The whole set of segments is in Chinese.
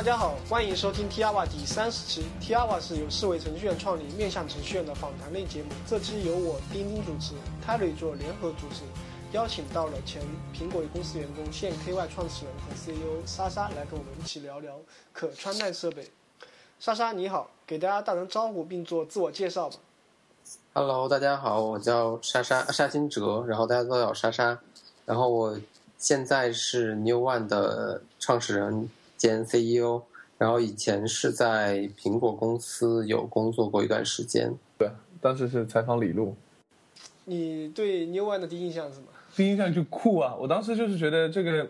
大家好，欢迎收听 T R W 第三十期。T R W 是由四维程序员创立面向程序员的访谈类节目。这期由我丁丁主持，Terry 做联合主持，邀请到了前苹果公司员工、现 KY 创始人和 CEO 莎莎来跟我们一起聊聊可穿戴设备。莎莎你好，给大家打声招呼并做自我介绍吧。Hello，大家好，我叫莎莎沙金哲，然后大家都叫我莎莎，然后我现在是 New One 的创始人兼 CEO，然后以前是在苹果公司有工作过一段时间。对当时是采访李璐，你对 New One 的第一印象是什么？第一印象就酷啊！我当时就是觉得这个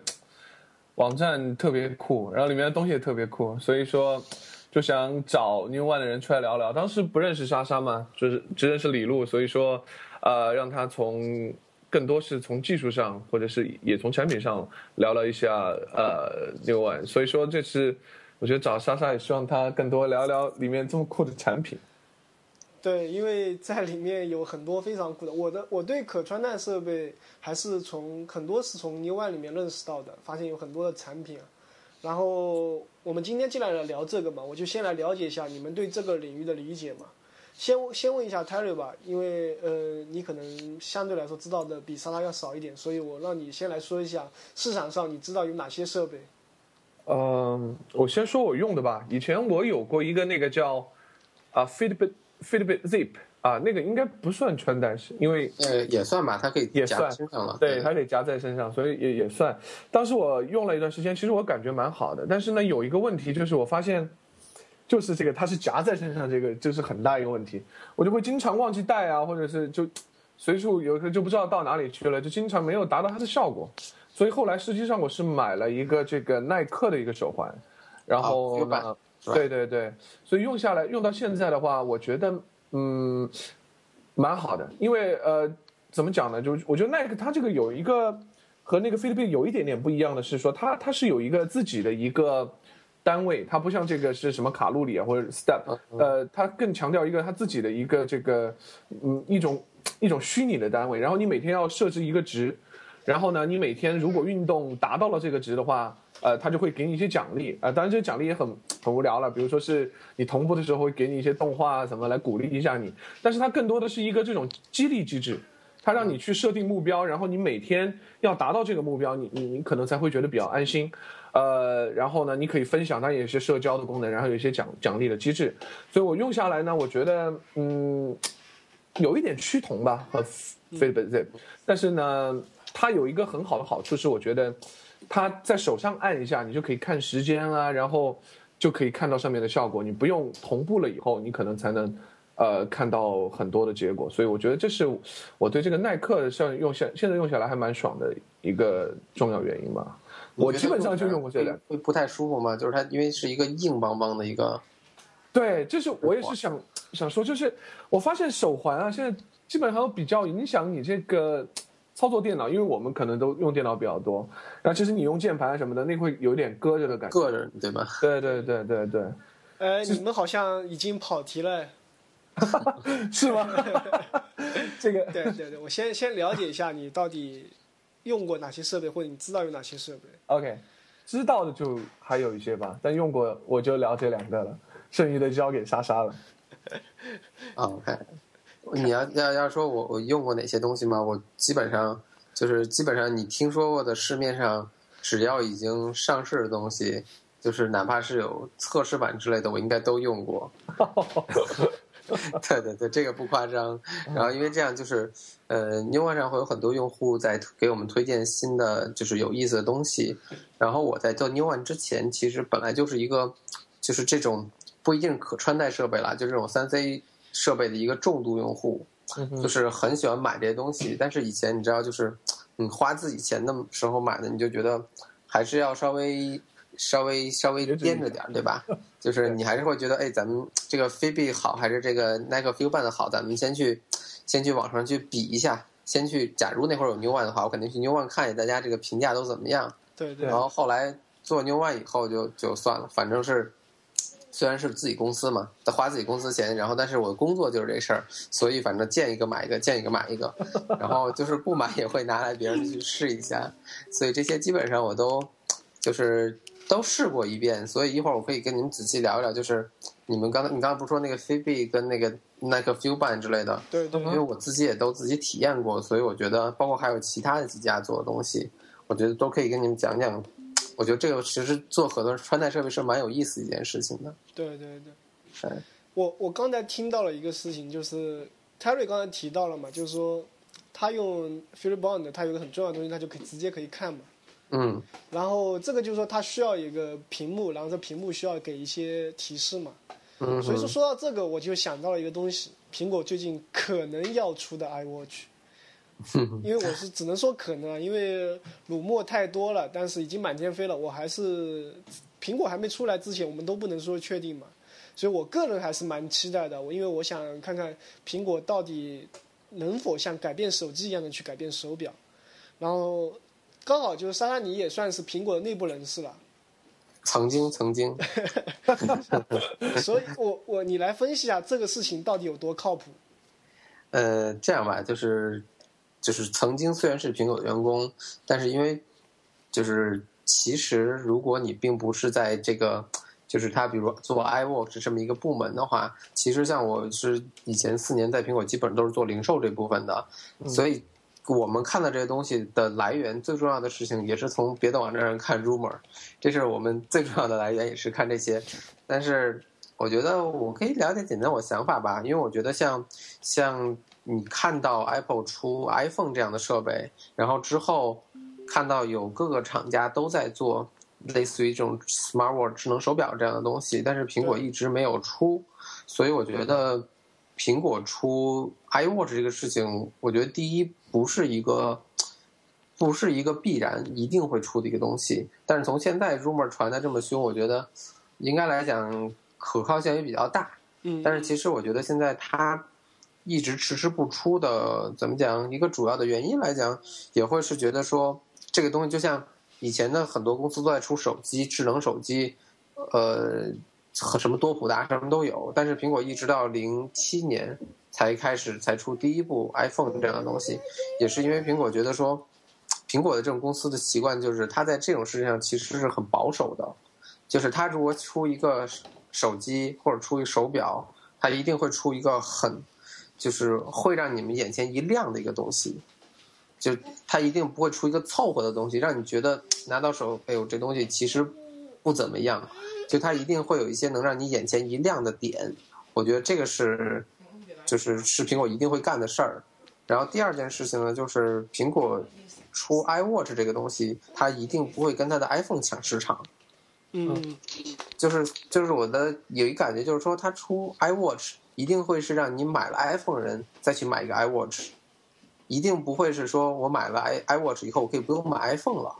网站特别酷，然后里面的东西也特别酷，所以说就想找 New One 的人出来聊聊。当时不认识莎莎嘛，就是只认识李璐，所以说呃，让他从更多是从技术上，或者是也从产品上聊了一下呃 New One。所以说这次我觉得找莎莎也希望她更多聊聊里面这么酷的产品。对，因为在里面有很多非常酷的。我的我对可穿戴设备还是从很多是从 New One 里面认识到的，发现有很多的产品。然后我们今天既然来聊这个嘛，我就先来了解一下你们对这个领域的理解嘛。先先问一下 Terry 吧，因为呃你可能相对来说知道的比莎拉要少一点，所以我让你先来说一下市场上你知道有哪些设备。嗯，我先说我用的吧。以前我有过一个那个叫啊 Fitbit Fitbit Zip 啊，那个应该不算穿戴式，因为呃，也算吧，它可以也算身上了。对它可以夹在身上，所以也也算。当时我用了一段时间，其实我感觉蛮好的，但是呢，有一个问题就是我发现，就是这个它是夹在身上，这个就是很大一个问题，我就会经常忘记带啊，或者是就随处有时候就不知道到哪里去了，就经常没有达到它的效果。所以后来实际上我是买了一个这个耐克的一个手环，然后对对对，所以用下来用到现在的话，我觉得嗯蛮好的，因为呃怎么讲呢？就我觉得耐克它这个有一个和那个菲律宾有一点点不一样的是说，它它是有一个自己的一个单位，它不像这个是什么卡路里啊或者 step，呃，它更强调一个它自己的一个这个嗯一种一种 虚拟的单位，然后你每天要设置一个值。然后呢，你每天如果运动达到了这个值的话，呃，它就会给你一些奖励啊、呃。当然，这个奖励也很很无聊了，比如说是你同步的时候会给你一些动画啊什么来鼓励一下你。但是它更多的是一个这种激励机制，它让你去设定目标，然后你每天要达到这个目标，你你你可能才会觉得比较安心。呃，然后呢，你可以分享，它也有一些社交的功能，然后有一些奖奖励的机制。所以我用下来呢，我觉得嗯，有一点趋同吧和 Fitbit Zip，但是呢。它有一个很好的好处是，我觉得它在手上按一下，你就可以看时间啊，然后就可以看到上面的效果。你不用同步了以后，你可能才能呃看到很多的结果。所以我觉得这是我对这个耐克像用下现在用下来还蛮爽的一个重要原因吧。我基本上就用过这两，会不太舒服吗？就是它因为是一个硬邦邦的一个。对，就是我也是想想说，就是我发现手环啊，现在基本上都比较影响你这个。操作电脑，因为我们可能都用电脑比较多，然后其实你用键盘什么的，那会有点搁着的感觉，硌着，对吧？对对对对对。呃，你们好像已经跑题了，是吗？这个，对对对，我先先了解一下你到底用过哪些设备，或者你知道有哪些设备。OK，知道的就还有一些吧，但用过我就了解两个了，剩余的交给莎莎了。OK。你要要要说我我用过哪些东西吗？我基本上就是基本上你听说过的市面上只要已经上市的东西，就是哪怕是有测试版之类的，我应该都用过。对对对，这个不夸张。然后因为这样就是呃，New One 上会有很多用户在给我们推荐新的就是有意思的东西。然后我在做 New One 之前，其实本来就是一个就是这种不一定可穿戴设备啦，就这种三 C。设备的一个重度用户，就是很喜欢买这些东西。但是以前你知道，就是你花自己钱的时候买的，你就觉得还是要稍微、稍微、稍微颠着点，对吧？就是你还是会觉得，哎，咱们这个 Fitbit 好，还是这个 Nike FuelBand 好？咱们先去，先去网上去比一下。先去，假如那会儿有 New One 的话，我肯定去 New One 看一下大家这个评价都怎么样。对对。然后后来做 New One 以后就就算了，反正是。虽然是自己公司嘛，得花自己公司钱，然后但是我的工作就是这事儿，所以反正见一个买一个，见一个买一个，然后就是不买也会拿来别人去试一下，所以这些基本上我都就是都试过一遍，所以一会儿我可以跟你们仔细聊一聊，就是你们刚才你刚才不是说那个 Fitbit 跟那个那个 FuelBand 之类的，对对因为我自己也都自己体验过，所以我觉得包括还有其他的几家做的东西，我觉得都可以跟你们讲讲。我觉得这个其实做很多穿戴设备是蛮有意思一件事情的。对对对。哎，我我刚才听到了一个事情，就是 Terry 刚才提到了嘛，就是说他用 FuelBand，他有个很重要的东西，它就可以直接可以看嘛。嗯然后这个就是说它需要一个屏幕，然后这屏幕需要给一些提示嘛。嗯所以说说到这个，我就想到了一个东西，苹果最近可能要出的 iWatch。因为我是只能说可能啊，因为乳沫太多了，但是已经满天飞了，我还是苹果还没出来之前，我们都不能说确定嘛，所以我个人还是蛮期待的，我因为我想看看苹果到底能否像改变手机一样的去改变手表，然后刚好就是莎莎你也算是苹果的内部人士了，曾经曾经，所以我我你来分析一下这个事情到底有多靠谱？呃，这样吧，就是就是曾经虽然是苹果的员工，但是因为就是其实如果你并不是在这个就是他比如做 iWatch 这么一个部门的话，其实像我是以前四年在苹果基本都是做零售这部分的，所以我们看到这些东西的来源，最重要的事情也是从别的网站上看 rumor，这是我们最重要的来源，也是看这些。但是我觉得我可以了解简单我想法吧，因为我觉得像像你看到 Apple 出 iPhone 这样的设备，然后之后看到有各个厂家都在做类似于这种 smartwatch 智能手表这样的东西，但是苹果一直没有出，所以我觉得苹果出 iWatch 这个事情，我觉得第一不是一个。不是一个必然一定会出的一个东西，但是从现在 rumor 传的这么凶，我觉得应该来讲可靠性也比较大。嗯，但是其实我觉得现在它一直迟迟不出的，怎么讲？一个主要的原因来讲，也会是觉得说这个东西就像以前的很多公司都在出手机，智能手机，呃，和和什么多普达什么都有，但是苹果一直到零七年才开始才出第一部 iPhone 这样的东西，也是因为苹果觉得说。苹果的这种公司的习惯就是，它在这种事情上其实是很保守的，就是它如果出一个手机或者出一个手表，它一定会出一个很，就是会让你们眼前一亮的一个东西，就它一定不会出一个凑合的东西，让你觉得拿到手，哎呦，这东西其实不怎么样，就它一定会有一些能让你眼前一亮的点，我觉得这个是，就是是苹果一定会干的事儿。然后第二件事情呢，就是苹果。出 iWatch 这个东西，它一定不会跟它的 iPhone 抢市场。嗯，就是就是我的有一感觉，就是说它出 iWatch 一定会是让你买了 iPhone 人再去买一个 iWatch，一定不会是说我买了 i iWatch 以后我可以不用买 iPhone 了。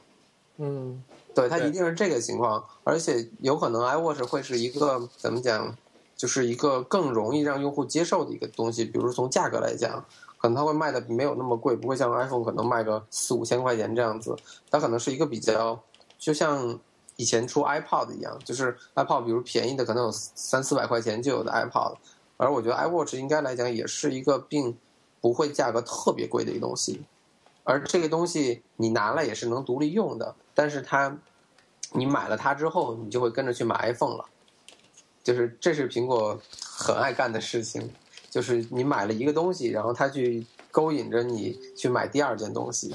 嗯，对，它一定是这个情况，而且有可能 iWatch 会是一个怎么讲，就是一个更容易让用户接受的一个东西，比如从价格来讲。可能它会卖的没有那么贵，不会像 iPhone 可能卖个四五千块钱这样子。它可能是一个比较，就像以前出 iPod 一样，就是 iPod 比如便宜的可能有三四百块钱就有的 iPod，而我觉得 iWatch 应该来讲也是一个并不会价格特别贵的一个东西。而这个东西你拿了也是能独立用的，但是它你买了它之后，你就会跟着去买 iPhone 了，就是这是苹果很爱干的事情。就是你买了一个东西，然后它去勾引着你去买第二件东西。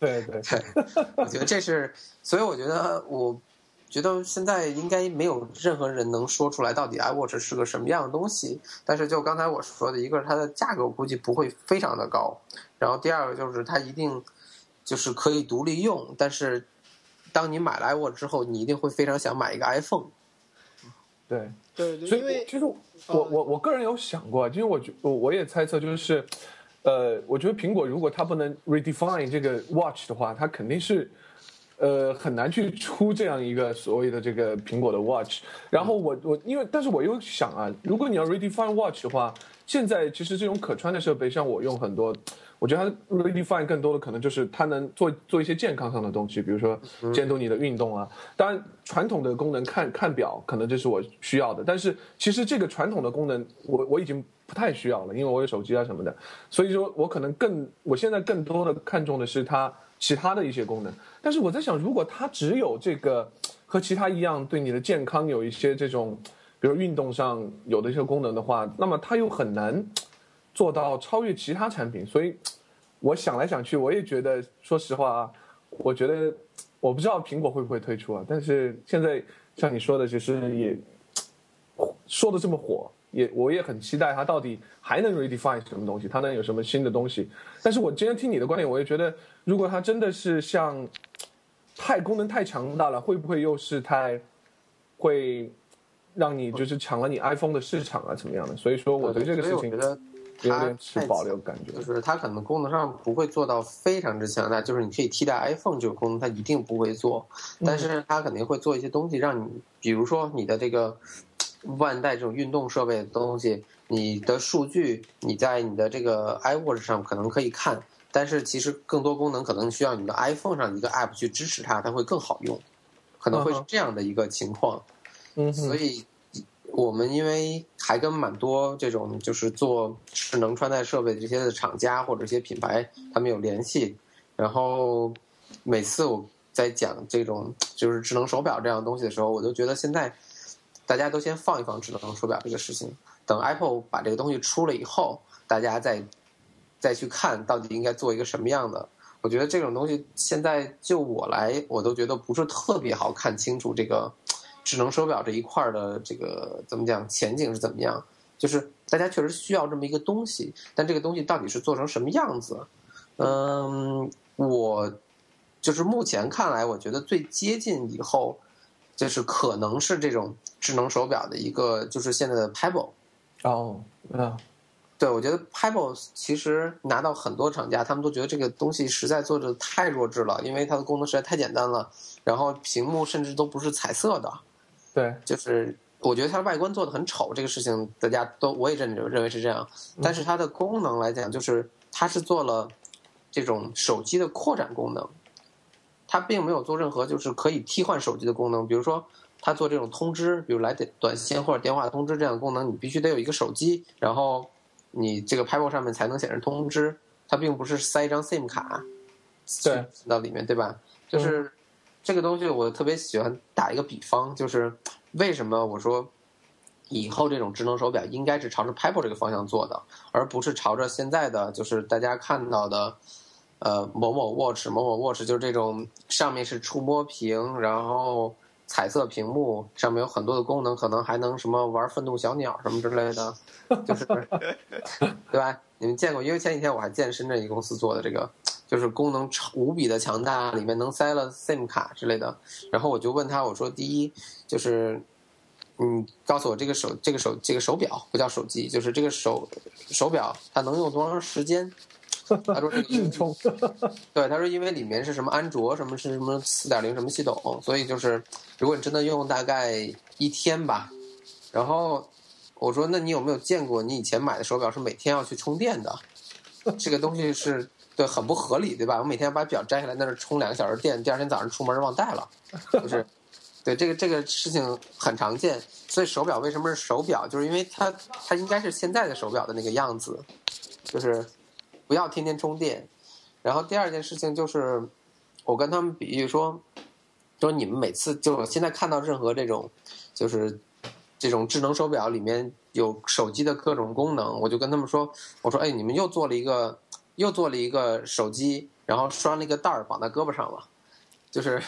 对对对，我觉得这是，所以我觉得，我觉得现在应该没有任何人能说出来到底 iWatch 是个什么样的东西。但是就刚才我说的，一个是它的价格，我估计不会非常的高。然后第二个就是它一定就是可以独立用，但是当你买了 iWatch 之后，你一定会非常想买一个 iPhone。对。对，所以因为其实我我我个人有想过，其实我觉我我也猜测，就是，呃，我觉得苹果如果它不能 redefine 这个 watch 的话，它肯定是，呃，很难去出这样一个所谓的这个苹果的 watch。然后我我因为但是我又想啊，如果你要 redefine watch 的话，现在其实这种可穿的设备，像我用很多。我觉得它 redefine 更多的可能就是它能做做一些健康上的东西，比如说监督你的运动啊。当然，传统的功能看看表，可能这是我需要的。但是其实这个传统的功能，我我已经不太需要了，因为我有手机啊什么的。所以说我可能更我现在更多的看重的是它其他的一些功能。但是我在想，如果它只有这个和其他一样对你的健康有一些这种，比如运动上有的一些功能的话，那么它又很难做到超越其他产品。所以，我想来想去，我也觉得，说实话啊，我觉得我不知道苹果会不会推出啊。但是现在像你说的，就是也说的这么火。也我也很期待它到底还能 redefine 什么东西，它能有什么新的东西。但是我今天听你的观点，我也觉得，如果它真的是像太功能太强大了，会不会又是太会让你就是抢了你 iPhone 的市场啊，怎么样的？所以说我对这个事情觉得有点持保留感觉。就是它可能功能上不会做到非常之强大，就是你可以替代 iPhone 这个功能，它一定不会做。但是它肯定会做一些东西，让你比如说你的这个。万代这种运动设备的东西，你的数据你在你的这个 iWatch 上可能可以看，但是其实更多功能可能需要你的 iPhone 上一个 App 去支持它，它会更好用，可能会是这样的一个情况。嗯，所以我们因为还跟蛮多这种就是做智能穿戴设备这些的厂家或者一些品牌他们有联系，然后每次我在讲这种就是智能手表这样的东西的时候，我都觉得现在。大家都先放一放智能手表这个事情，等 Apple 把这个东西出了以后，大家再再去看到底应该做一个什么样的。我觉得这种东西现在就我来，我都觉得不是特别好看清楚这个智能手表这一块的这个怎么讲前景是怎么样。就是大家确实需要这么一个东西，但这个东西到底是做成什么样子？嗯，我就是目前看来，我觉得最接近以后。就是可能是这种智能手表的一个，就是现在的 Pebble。哦，嗯，对，我觉得 Pebble 其实拿到很多厂家，他们都觉得这个东西实在做的太弱智了，因为它的功能实在太简单了，然后屏幕甚至都不是彩色的。对，就是我觉得它外观做的很丑，这个事情大家都我也认认为是这样。但是它的功能来讲，就是它是做了这种手机的扩展功能。它并没有做任何就是可以替换手机的功能，比如说它做这种通知，比如来电短信或者电话通知这样的功能，你必须得有一个手机，然后你这个 Pebble 上面才能显示通知。它并不是塞一张 SIM 卡，对，到里面对吧？就是这个东西，我特别喜欢打一个比方，就是为什么我说以后这种智能手表应该是朝着 Pebble 这个方向做的，而不是朝着现在的就是大家看到的。呃，某某 watch，某某 watch 就是这种，上面是触摸屏，然后彩色屏幕，上面有很多的功能，可能还能什么玩愤怒小鸟什么之类的，就是，对吧？你们见过？因为前几天我还见深圳一公司做的这个，就是功能超无比的强大，里面能塞了 SIM 卡之类的。然后我就问他，我说：第一，就是你告诉我这个手，这个手，这个手表不叫手机，就是这个手手表它能用多长时间？他说：“硬充。对，他说因为里面是什么安卓，什么是什么四点零什么系统，所以就是如果你真的用大概一天吧。然后我说，那你有没有见过你以前买的手表是每天要去充电的？这个东西是对很不合理，对吧？我每天把表摘下来，那是充两个小时电，第二天早上出门忘带了，就是 对这个这个事情很常见。所以手表为什么是手表？就是因为它它应该是现在的手表的那个样子，就是。”不要天天充电，然后第二件事情就是，我跟他们比喻说，说你们每次就现在看到任何这种，就是这种智能手表里面有手机的各种功能，我就跟他们说，我说哎，你们又做了一个，又做了一个手机，然后拴了一个带儿绑在胳膊上了，就是，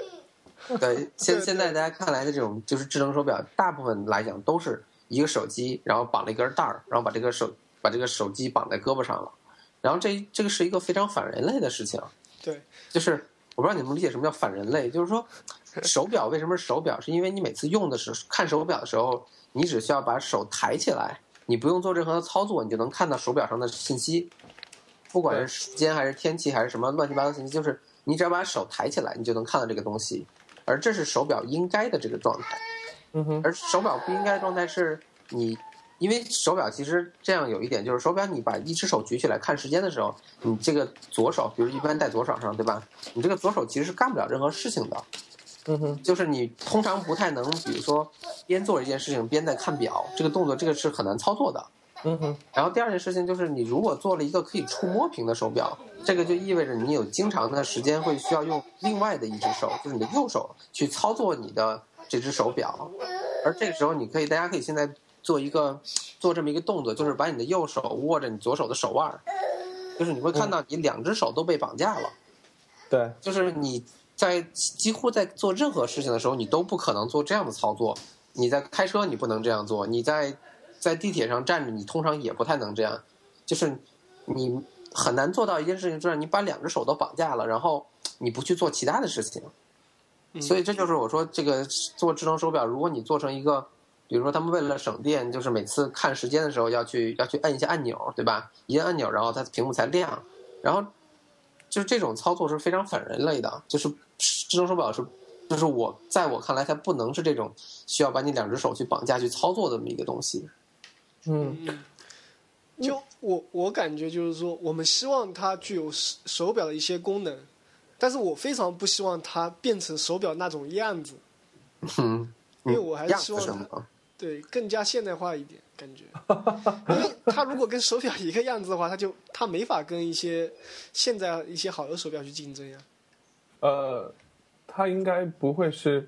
对，现现在大家看来的这种就是智能手表，大部分来讲都是一个手机，然后绑了一根带儿，然后把这个手把这个手机绑在胳膊上了。然后这这个是一个非常反人类的事情，对，就是我不知道你们理解什么叫反人类，就是说手表为什么是手表，是因为你每次用的时候看手表的时候，你只需要把手抬起来，你不用做任何的操作，你就能看到手表上的信息，不管是时间还是天气还是什么乱七八糟信息，就是你只要把手抬起来，你就能看到这个东西，而这是手表应该的这个状态，嗯哼，而手表不应该的状态是你。因为手表其实这样有一点，就是手表你把一只手举起来看时间的时候，你这个左手，比如一般戴左手上，对吧？你这个左手其实是干不了任何事情的。嗯哼，就是你通常不太能，比如说边做一件事情边在看表，这个动作这个是很难操作的。嗯哼，然后第二件事情就是，你如果做了一个可以触摸屏的手表，这个就意味着你有经常的时间会需要用另外的一只手，就是你的右手去操作你的这只手表，而这个时候你可以，大家可以现在做一个做这么一个动作，就是把你的右手握着你左手的手腕儿，就是你会看到你两只手都被绑架了，对，就是你在几乎在做任何事情的时候，你都不可能做这样的操作。你在开车，你不能这样做；你在在地铁上站着，你通常也不太能这样。就是你很难做到一件事情，就是你把两只手都绑架了，然后你不去做其他的事情。所以这就是我说，这个做智能手表，如果你做成一个，比如说他们为了省电，就是每次看时间的时候要去要去按一下按钮，对吧？一摁按钮，然后它屏幕才亮。然后就是这种操作是非常反人类的，就是智能手表是，就是我在我看来，它不能是这种需要把你两只手去绑架去操作的这么一个东西。嗯，嗯，就我我感觉就是说，我们希望它具有手手表的一些功能，但是我非常不希望它变成手表那种样子，嗯，因为我还是希望它子什么？对更加现代化一点感觉。因为它如果跟手表一个样子的话，它就它没法跟一些现在一些好的手表去竞争呀。呃，它应该不会是。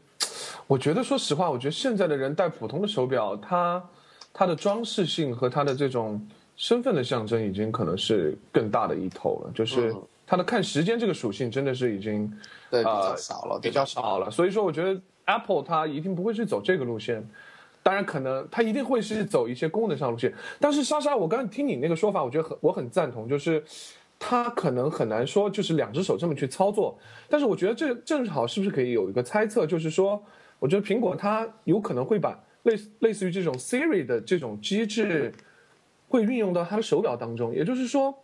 我觉得，说实话，我觉得现在的人戴普通的手表，它它的装饰性和它的这种身份的象征，已经可能是更大的一头了。就是嗯它的看时间这个属性，真的是已经对，比较呃少了，比较？少了。所以说，我觉得 Apple 它一定不会去走这个路线。当然，可能它一定会是走一些功能上路线。但是莎莎，我刚听你那个说法，我觉得很我很赞同，就是它可能很难说就是两只手这么去操作。但是我觉得这正好是不是可以有一个猜测，就是说，我觉得苹果它有可能会把类类似于这种 Siri 的这种机制，会运用到它的手表当中。也就是说，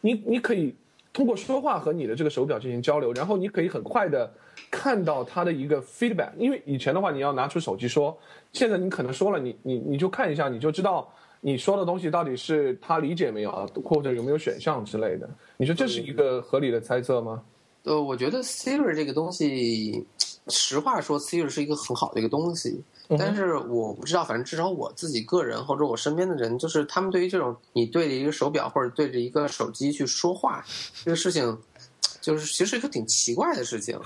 你你可以通过说话和你的这个手表进行交流，然后你可以很快的看到它的一个 feedback。因为以前的话，你要拿出手机说，现在你可能说了，你你你就看一下，你就知道你说的东西到底是他理解没有，啊，或者有没有选项之类的。你说这是一个合理的猜测吗？呃，我觉得 Siri 这个东西，实话说，Siri 是一个很好的一个东西，但是我不知道，反正至少我自己个人或者我身边的人，就是他们对于这种你对着一个手表或者对着一个手机去说话这个事情，就是其实是一个挺奇怪的事情，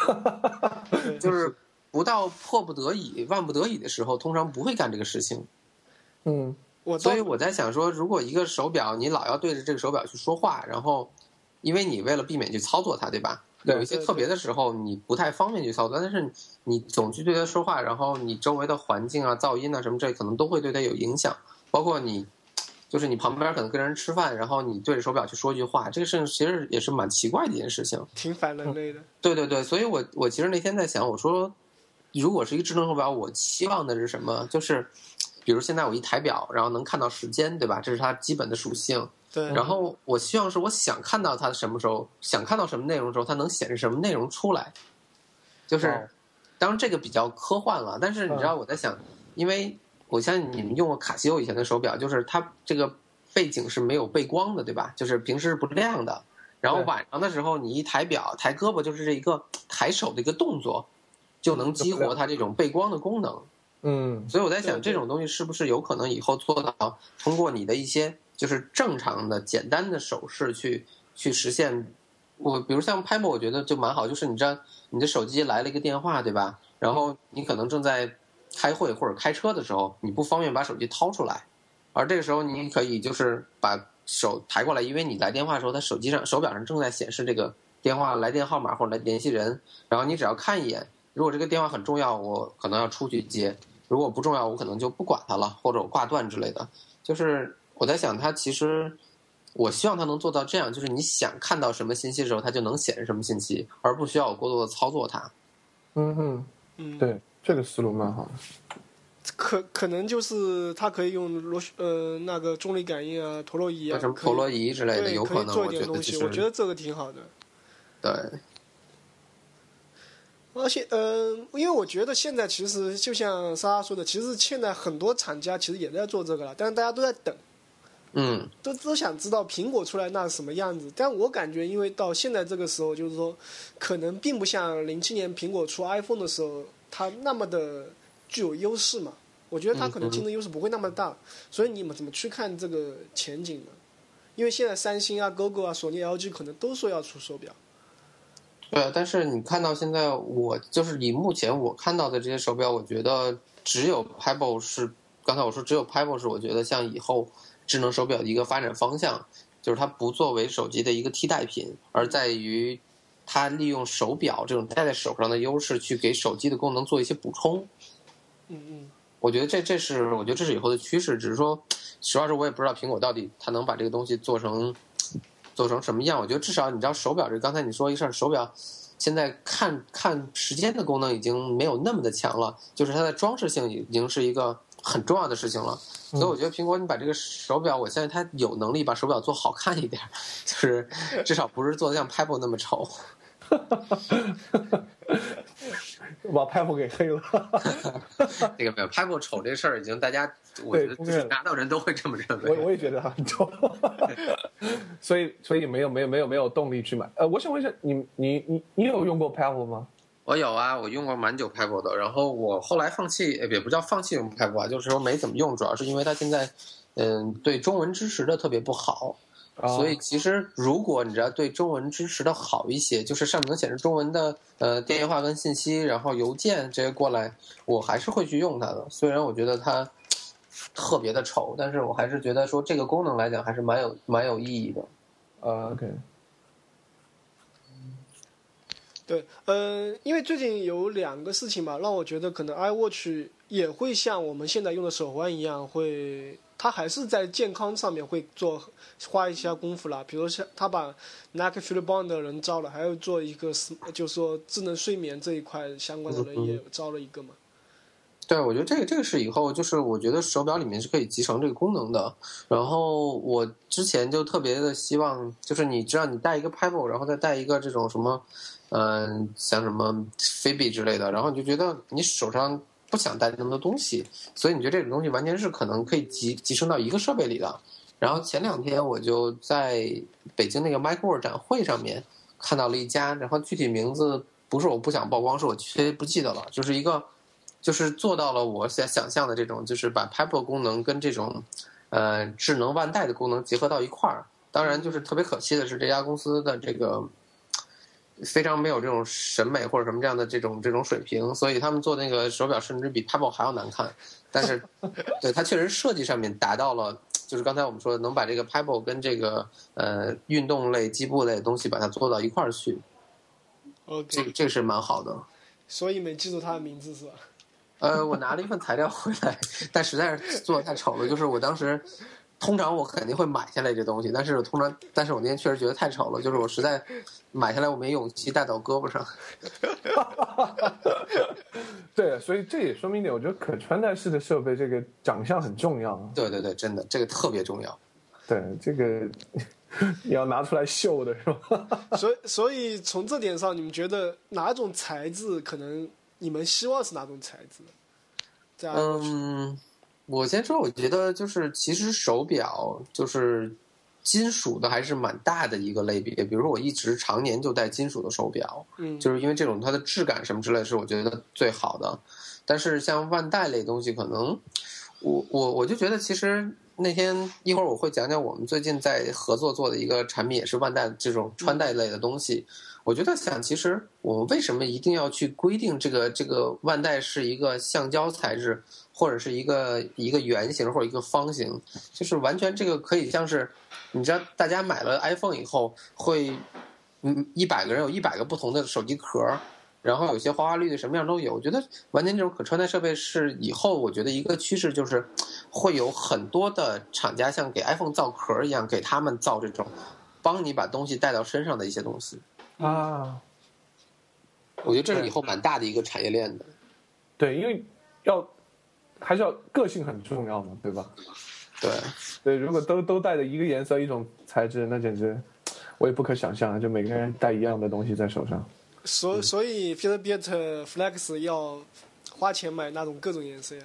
对就是不到迫不得已、万不得已的时候，通常不会干这个事情。嗯。我。所以我在想说，如果一个手表你老要对着这个手表去说话，然后因为你为了避免去操作它，对吧？有一些特别的时候，你不太方便去操作，但是你总去对它说话，然后你周围的环境啊、噪音啊什么，这可能都会对它有影响。包括你，就是你旁边可能跟人吃饭，然后你对着手表去说一句话，这个事情其实也是蛮奇怪的一件事情。挺反人类的。对对对，所以我我其实那天在想，我说，如果是一个智能手表，我期望的是什么？就是，比如现在我一抬表，然后能看到时间，对吧？这是它基本的属性。对，然后我希望是我想看到它什么时候，想看到什么内容的时候，它能显示什么内容出来。就是哦，当然这个比较科幻了，但是你知道我在想，因为我相信你们用过卡西欧以前的手表，就是它这个背景是没有背光的，对吧？就是平时是不亮的。然后晚上的时候，你一抬表、抬胳膊，就是这一个抬手的一个动作，就能激活它这种背光的功能。嗯所以我在想，这种东西是不是有可能以后做到通过你的一些就是正常的简单的手势去去实现？我比如像拍 a 我觉得就蛮好，就是你知道你的手机来了一个电话，对吧？然后你可能正在开会或者开车的时候，你不方便把手机掏出来，而这个时候你可以就是把手抬过来，因为你来电话的时候，他手机上手表上正在显示这个电话来电号码或者来联系人，然后你只要看一眼，如果这个电话很重要，我可能要出去接。如果不重要，我可能就不管它了，或者我挂断之类的。就是我在想，它其实我希望它能做到这样，就是你想看到什么信息的时候，它就能显示什么信息，而不需要我过多的操作它。嗯哼，嗯，对，这个思路蛮好的。可可能就是它可以用螺旋呃那个重力感应啊、陀螺仪啊，什么陀螺仪之类的，对有能，可能做一我觉点东西，我觉得这个挺好的。对，而且，嗯、因为我觉得现在其实就像莎莎说的，其实现在很多厂家其实也在做这个了，但是大家都在等，嗯，都都想知道苹果出来那是什么样子。但我感觉，因为到现在这个时候，就是说，可能并不像零七年苹果出 iPhone 的时候，它那么的具有优势嘛。我觉得它可能竞争优势不会那么大。所以你们怎么去看这个前景呢？因为现在三星啊、GOGO 啊、索尼、LG 可能都说要出手表。对，但是你看到现在，我就是以目前我看到的这些手表，我觉得只有 Pebble 是，刚才我说只有 Pebble 是，我觉得像以后智能手表的一个发展方向，就是它不作为手机的一个替代品，而在于它利用手表这种戴在手上的优势，去给手机的功能做一些补充。嗯嗯，我觉得这这是我觉得这是以后的趋势，只是说，实话说，我也不知道苹果到底它能把这个东西做成。做成什么样？我觉得至少你知道手表这刚才你说一事儿手表，现在看看时间的功能已经没有那么的强了，就是它的装饰性已经是一个很重要的事情了。所以我觉得苹果你把这个手表，我相信它有能力把手表做好看一点，就是至少不是做的像 Pebble 那么丑。把 Pebble 给黑了。那个没有 Pebble 丑这事儿已经大家，我觉得拿到人都会这么认为。我我也觉得他很丑。所以所以没有没有没有没有动力去买。呃，我想问一下，你你你你有用过 Pebble 吗？我有啊，我用过蛮久 Pebble 的。然后我后来放弃，也不叫放弃用 Pebble 啊，就是说没怎么用，主要是因为它现在嗯对中文支持的特别不好。所以其实，如果你知道对中文支持的好一些，就是上面能显示中文的呃电话跟信息，然后邮件这些过来，我还是会去用它的。虽然我觉得它特别的丑，但是我还是觉得说这个功能来讲还是蛮有蛮有意义的。呃，OK。对，呃，因为最近有两个事情吧，让我觉得可能 iWatch 也会像我们现在用的手环一样会。他还是在健康上面会做花一些功夫啦，比如像他把 Nike Fuel Band 的人招了，还有做一个就是说智能睡眠这一块相关的人也招了一个嘛。对，我觉得这个这个是以后就是我觉得手表里面是可以集成这个功能的。然后我之前就特别的希望，就是你知道你带一个 Pebble，然后再带一个这种什么，嗯，像什么 Fitbit 之类的，然后你就觉得你手上。不想带那么多东西，所以你觉得这种东西完全是可能可以集集成到一个设备里的。然后前两天我就在北京那个 Micro 展会上面看到了一家，然后具体名字不是我不想曝光，是我确不记得了。就是一个，就是做到了我想想象的这种，就是把 Papel 功能跟这种呃智能腕带的功能结合到一块儿。当然，就是特别可惜的是这家公司的这个。非常没有这种审美或者什么这样的这种这种水平，所以他们做那个手表甚至比 Pebble 还要难看。但是，对它确实设计上面达到了，就是刚才我们说的，能把这个 Pebble 跟这个呃运动类、机步类的东西把它做到一块儿去。OK，这个这个是蛮好的。所以没记住它的名字是吧？呃，我拿了一份材料回来，但实在是做的太丑了，就是我当时。通常我肯定会买下来这东西，但是通常，但是我那天确实觉得太丑了，就是我实在买下来我没勇气戴到胳膊上。对，所以这也说明一点，我觉得可穿戴式的设备这个长相很重要。对对对，真的这个特别重要。对，这个 你要拿出来秀的是吧？所以，所以从这点上，你们觉得哪种材质可能你们希望是哪种材质？嗯。我先说，我觉得就是其实手表就是金属的还是蛮大的一个类别。比如说，我一直常年就戴金属的手表，嗯，就是因为这种它的质感什么之类是我觉得最好的。但是像腕带类东西，可能我我我就觉得，其实那天一会儿我会讲讲我们最近在合作做的一个产品，也是万代这种穿戴类的东西。我觉得想，其实我们为什么一定要去规定这个这个万代是一个橡胶材质？或者是一个一个圆形或者一个方形，就是完全这个可以像是，你知道，大家买了 iPhone 以后会，嗯，一百个人有一百个不同的手机壳，然后有些花花绿绿什么样都有。我觉得完全这种可穿戴设备是以后我觉得一个趋势，就是会有很多的厂家像给 iPhone 造壳一样，给他们造这种帮你把东西带到身上的一些东西啊。我觉得这是以后蛮大的一个产业链的。对，因为要。还是要个性很重要嘛，对吧？对对，如果都都带着一个颜色、一种材质，那简直我也不可想象。就每个人带一样的东西在手上，所所以 Fitbit Flex 要花钱买那种各种颜色呀。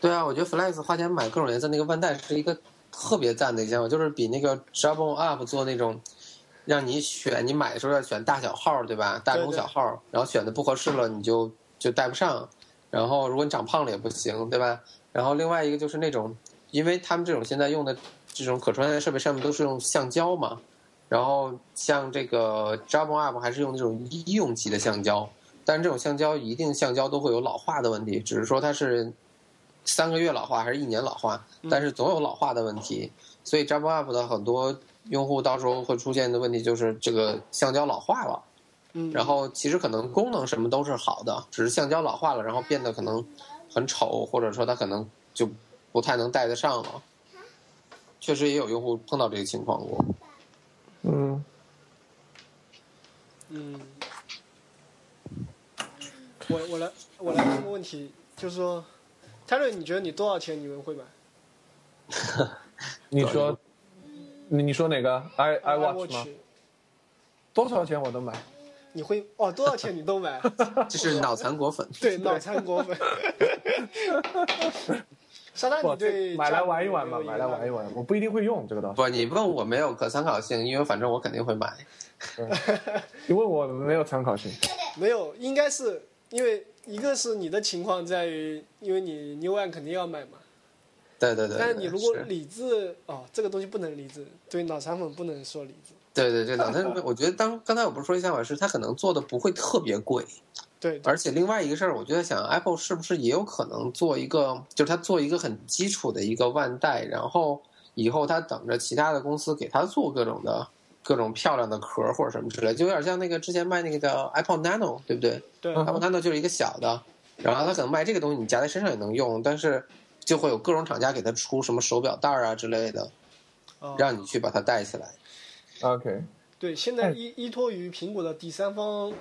对啊，我觉得 Flex 花钱买各种颜色那个腕带是一个特别赞的一件，就是比那个 Jabon Up 做那种让你选，你买的时候要选大小号，对吧？大中小号，然后选的不合适了，你就就戴不上。然后如果你长胖了也不行，对吧？然后另外一个就是那种，因为他们这种现在用的这种可穿戴设备上面都是用橡胶嘛，然后像这个 Jabra Up 还是用那种医用级的橡胶，但是这种橡胶一定橡胶都会有老化的问题，只是说它是三个月老化还是一年老化，但是总有老化的问题，所以 Jabra Up 的很多用户到时候会出现的问题就是这个橡胶老化了。嗯，然后其实可能功能什么都是好的，只是橡胶老化了，然后变得可能很丑，或者说它可能就不太能戴得上了。确实也有用户碰到这个情况过。嗯，嗯，我我来我来问个问题，就是说，泰瑞，你觉得你多少钱你们会买 你说，你你说哪个？i i watch 吗？多少钱我都买。你会哦？多少钱你都买？这是脑残果粉。对，脑残果粉。沙丹，你对买来玩一玩嘛？买来玩一玩，我不一定会用这个东西。不，你问我没有可参考性，因为反正我肯定会买。你问我没有参考性。没有，应该是因为一个是你的情况在于，因为你 New One 肯定要买嘛。对对对。但是你如果理智哦，这个东西不能理智，对脑残粉不能说理智。对对，对脑残粉，我觉得当刚才我不是说一下嘛是，他可能做的不会特别贵。对。而且另外一个事儿，我就在想，Apple 是不是也有可能做一个，就是它做一个很基础的一个腕带，然后以后它等着其他的公司给它做各种的。各种漂亮的壳或者什么之类，就有点像那个之前卖那个叫 Apple Nano，对不对？对，Apple Nano 就是一个小的，然后它可能卖这个东西，你夹在身上也能用，但是就会有各种厂家给它出什么手表带啊之类的，让你去把它带起来。OK，对，现在依依托于苹果的第三方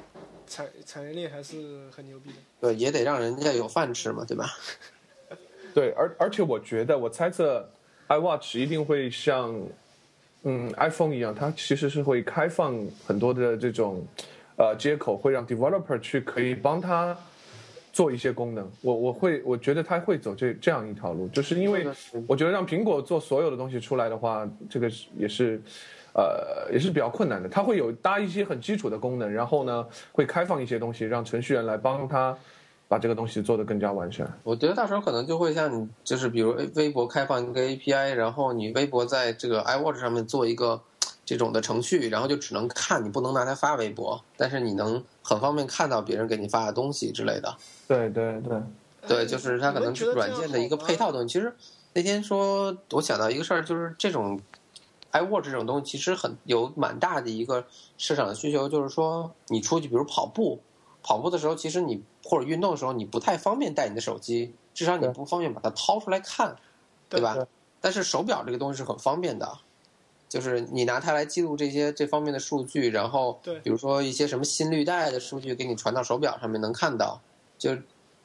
产产业链还是很牛逼的。对，也得让人家有饭吃嘛，对吧？对，而而且我觉得，我猜测 iWatch 一定会像。嗯，iPhone 一样，它其实是会开放很多的这种，呃，接口，会让 developer 去可以帮他做一些功能。我我会我觉得他会走这这样一条路，就是因为我觉得让苹果做所有的东西出来的话，这个也是，呃，也是比较困难的。它会有搭一些很基础的功能，然后呢，会开放一些东西，让程序员来帮他。把这个东西做得更加完善。我觉得到时候可能就会像你，就是比如微博开放一个 API，然后你微博在这个 iWatch 上面做一个这种的程序，然后就只能看，你不能拿它发微博，但是你能很方便看到别人给你发的东西之类的。对对对，对，就是它可能软件的一个配套东西。其实那天说，我想到一个事儿，就是这种 iWatch 这种东西其实很有蛮大的一个市场的需求，就是说你出去比如跑步。跑步的时候，其实你或者运动的时候，你不太方便带你的手机，至少你不方便把它掏出来看，对吧？但是手表这个东西是很方便的，就是你拿它来记录这些这方面的数据，然后比如说一些什么心率带的数据给你传到手表上面能看到，就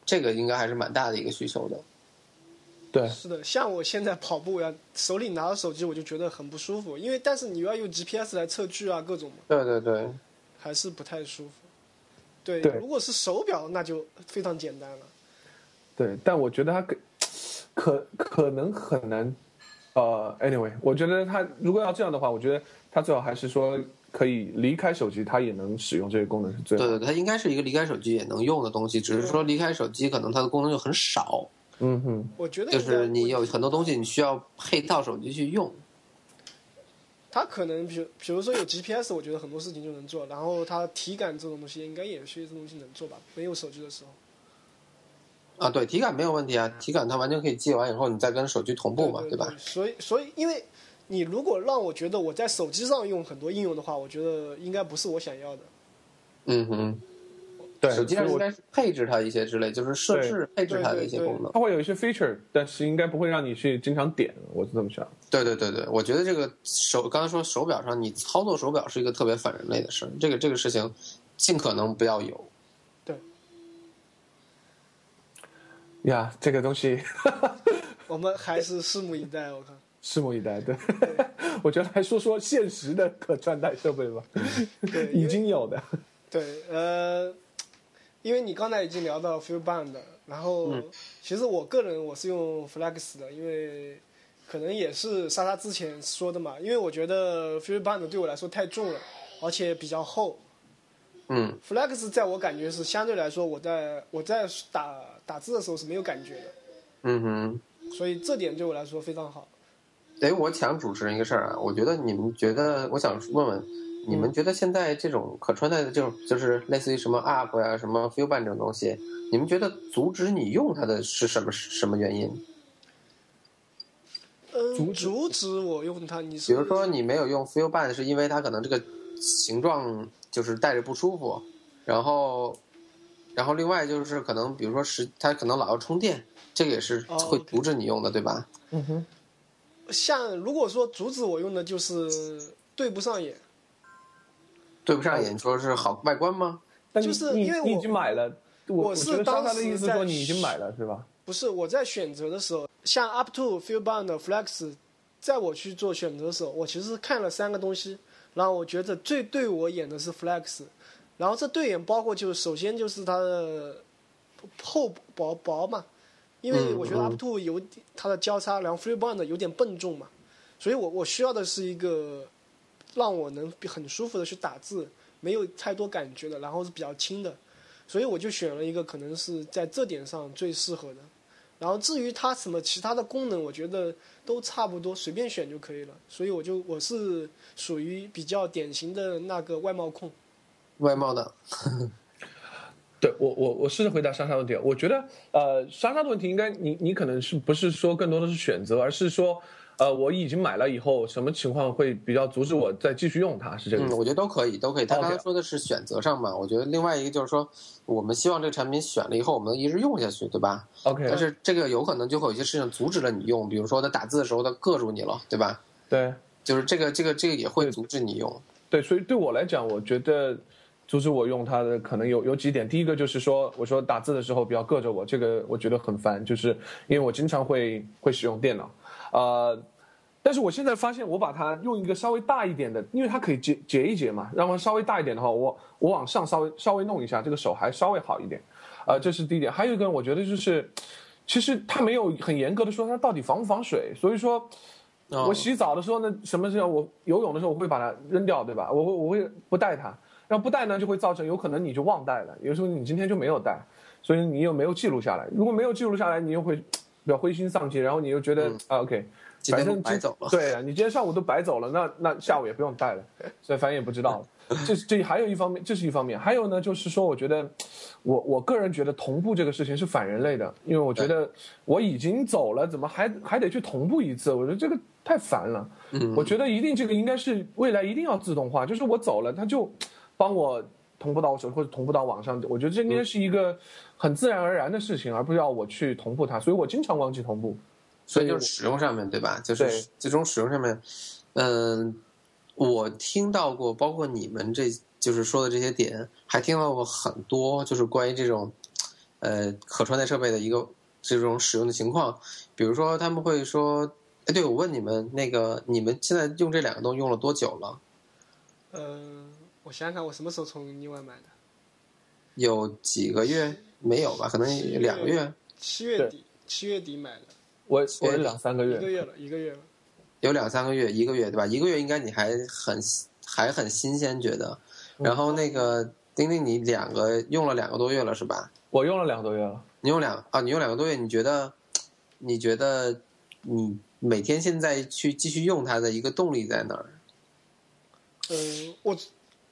这个应该还是蛮大的一个需求的。对，是的，像我现在跑步呀，手里拿着手机我就觉得很不舒服，因为但是你要用 GPS 来测距啊，各种对对对，还是不太舒服。对，对如果是手表，那就非常简单了。对，但我觉得它可可可能很难。呃，anyway，我觉得它如果要这样的话，我觉得它最好还是说可以离开手机，它也能使用这些功能是最好。对对，它应该是一个离开手机也能用的东西，只是说离开手机可能它的功能就很少。嗯哼，我觉得就是你有很多东西你需要配套手机去用。它可能，比如比如说有 GPS，我觉得很多事情就能做。然后它体感这种东西，应该也是这东西能做吧？没有手机的时候。啊，对，体感没有问题啊，体感它完全可以记完以后，你再跟手机同步嘛，对吧？所以，所以，因为你如果让我觉得我在手机上用很多应用的话，我觉得应该不是我想要的。嗯哼，对，手机上应该是配置它一些之类，就是设置配置它的一些功能。它会有一些 feature，但是应该不会让你去经常点，我是这么想。对对对对，我觉得这个手刚才说手表上你操作手表是一个特别反人类的事儿，这个这个事情尽可能不要有。对呀，这个东西，我们还是拭目以待。我看，拭目以待。对，我觉得来说说现实的可穿戴设备吧。对，已经有的。对，呃，因为你刚才已经聊到 Feel Band，然后其实我个人我是用 Flex 的，因为可能也是莎莎之前说的嘛，因为我觉得 Feel Band 对我来说太重了，而且比较厚。嗯 Flex 在我感觉是相对来说，我在我在打打字的时候是没有感觉的，嗯哼。所以这点对我来说非常好。哎，我想主持人一个事儿啊，我觉得你们觉得，我想问问，你们觉得现在这种可穿戴的这种，就是类似于什么 Up 呀、什么 Feelband 这种东西，你们觉得阻止你用它的是什么什么原因？嗯，阻止阻止我用它，你是比如说你没有用 Feelband，是因为它可能这个形状就是戴着不舒服，然后，然后另外就是可能比如说时它可能老要充电，这个也是哦会阻止你用的，对吧？嗯哼，像如果说阻止我用的就是对不上眼，对不上眼，你说是好外观吗？但就是你你已因为我已经买了，我我是我觉得莎莎当的意思时在说你已经买了是吧？不是我在选择的时候，像 Up to Feelband Flex，在我去做选择的时候，我其实看了三个东西，然后我觉得最对我眼的是 Flex，然后这对眼包括就是首先就是它的厚薄薄嘛，因为我觉得 Up to 有点它的交叉，然后 Feelband 有点笨重嘛，所以我我需要的是一个让我能很舒服的去打字，没有太多感觉的，然后是比较轻的，所以我就选了一个可能是在这点上最适合的。然后至于它什么其他的功能，我觉得都差不多，随便选就可以了。所以我就我是属于比较典型的那个外貌控。外貌的，对我我我试着回答莎莎的问题。我觉得呃，莎莎的问题应该你你可能是不是说更多的是选择，而是说呃我已经买了以后，什么情况会比较阻止我再继续用它？是这个意嗯，思？我觉得都可以，都可以。他刚才说的是选择上嘛，我觉得另外一个就是说，我们希望这个产品选了以后，我们能一直用下去，对吧？OK，但是这个有可能就会有一些事情阻止了你用，比如说他打字的时候他硌住你了，对吧？对就是这个这个这个也会阻止你用。对，所以对我来讲，我觉得阻止我用它的可能有有几点。第一个就是说，我说打字的时候比较硌着我，这个我觉得很烦，就是因为我经常会会使用电脑，呃。但是我现在发现，我把它用一个稍微大一点的，因为它可以截截一截嘛，然后稍微大一点的话，我我往上稍微稍微弄一下，这个手还稍微好一点，呃，这是第一点。还有一个，我觉得就是，其实它没有很严格的说它到底防不防水，所以说，我洗澡的时候呢，什么时候我游泳的时候我会把它扔掉，对吧？我会我会不带它，然后不带呢就会造成有可能你就忘带了，有时候你今天就没有带，所以你又没有记录下来。如果没有记录下来，你又会比较灰心丧气，然后你又觉得、啊 OK，反正白走了。对啊，你今天上午都白走了，那那下午也不用带了，所以反正也不知道了。这这还有一方面，这是一方面，还有呢，就是说，我觉得我我个人觉得同步这个事情是反人类的，因为我觉得我已经走了，怎么还还得去同步一次？我觉得这个太烦了。嗯我觉得一定这个应该是未来一定要自动化，就是我走了，它就帮我同步到我手或者同步到网上。我觉得这应该是一个很自然而然的事情，而不是要我去同步它。所以我经常忘记同步。所以就是使用上面对吧？就是对最终使用上面，嗯、我听到过，包括你们这就是说的这些点，还听到过很多，就是关于这种呃可穿戴设备的一个这种使用的情况。比如说他们会说，哎，对我问你们，那个你们现在用这两个东西用了多久了？嗯、我想想看，我什么时候从另外买的？有几个月？没有吧？可能两个月，七月底，七月底买的，我我两三个月，一个月了，一个月了。有两三个月，一个月对吧？一个月应该你还很还很新鲜，觉得。然后那个丁丁，你两个用了两个多月了是吧？我用了两个多月了。你用两啊，你用两个多月，你觉得你觉得你每天现在去继续用它的一个动力在哪儿？嗯，我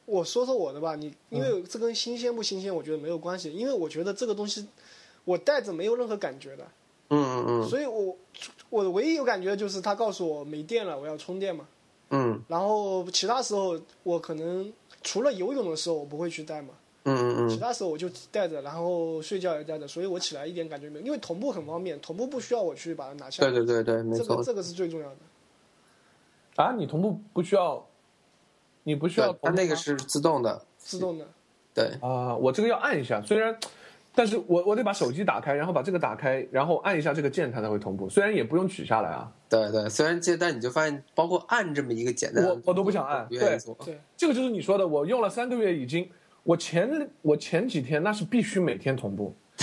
我说说我的吧，你因为这跟新鲜不新鲜，我觉得没有关系，因为我觉得这个东西我带着没有任何感觉的，嗯嗯嗯所以我我的唯一有感觉就是他告诉我没电了，我要充电嘛。嗯然后其他时候我可能除了游泳的时候我不会去带嘛，嗯嗯嗯他时候我就带着，然后睡觉也带着，所以我起来一点感觉没有，因为同步很方便，同步不需要我去把它拿下对来，对对对，没错。这个这个是最重要的。啊，你同步不需要，你不需要，它那个是自动的，自动的，对，啊、我这个要按一下，虽然，但是我我得把手机打开，然后把这个打开，然后按一下这个键，它才会同步。虽然也不用取下来啊，对对。虽然这，但你就发现，包括按这么一个简单的，我我都不想按对。对，这个就是你说的，我用了三个月，已经，我前我前几天那是必须每天同步，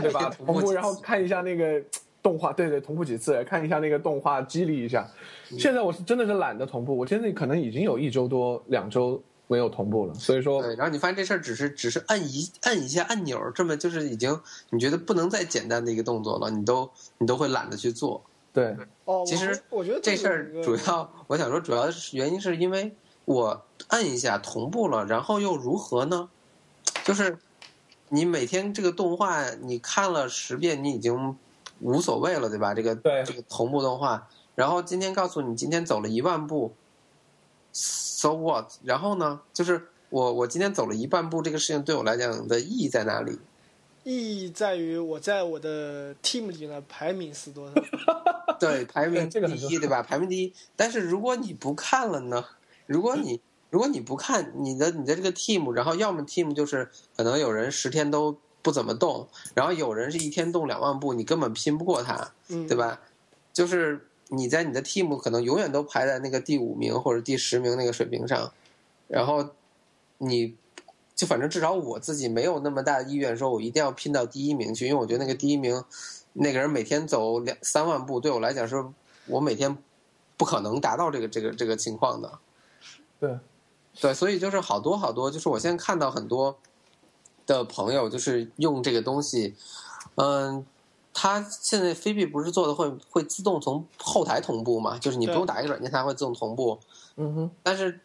对吧？同步，然后看一下那个动画，对对，同步几次，看一下那个动画，激励一下。现在我是真的是懒得同步，我现在可能已经有一周多、两周没有同步了。所以说，对，然后你发现这事儿只是只是按一按一下按钮，这么就是已经你觉得不能再简单的一个动作了，你都你都会懒得去做。对，哦，其实我觉得这事儿主要，我想说，主要是原因是因为我按一下同步了，然后又如何呢？就是你每天这个动画你看了十遍，你已经无所谓了，对吧？这个对这个同步动画，然后今天告诉你今天走了一万步，so what？然后呢，就是我我今天走了一万步，这个事情对我来讲的意义在哪里？意义在于我在我的 team 里呢排名是多少？对，排名第一，对吧？排名第一。但是如果你不看了呢？如果你如果你不看你的你的这个 team，然后要么 team 就是可能有人十天都不怎么动，然后有人是一天动两万步，你根本拼不过他，嗯，对？吧？就是你在你的 team 可能永远都排在那个第五名或者第十名那个水平上，然后你就反正至少我自己没有那么大的意愿说我一定要拼到第一名去，因为我觉得那个第一名那个人每天走两三万步，对我来讲是我每天不可能达到这个这个这个情况的。对，对，所以就是好多好多，就是我现在看到很多的朋友就是用这个东西，嗯，他现在菲比不是做的会会自动从后台同步嘛？就是你不用打一个软件，它会自动同步。嗯哼，但是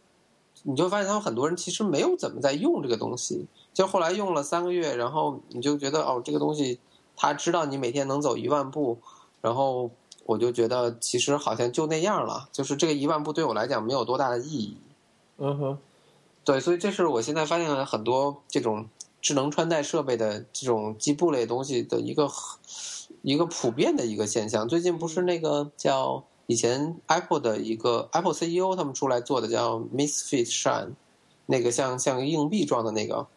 你就发现他们很多人其实没有怎么在用这个东西，就后来用了三个月，然后你就觉得哦，这个东西他知道你每天能走一万步，然后我就觉得其实好像就那样了，就是这个一万步对我来讲没有多大的意义。嗯哼，对，所以这是我现在发现了很多这种智能穿戴设备的这种机部类东西的一个一个普遍的一个现象。最近不是那个叫以前 Apple 的一个 Apple CEO 他们出来做的叫 Misfit Shine，那个像像硬币状的那个，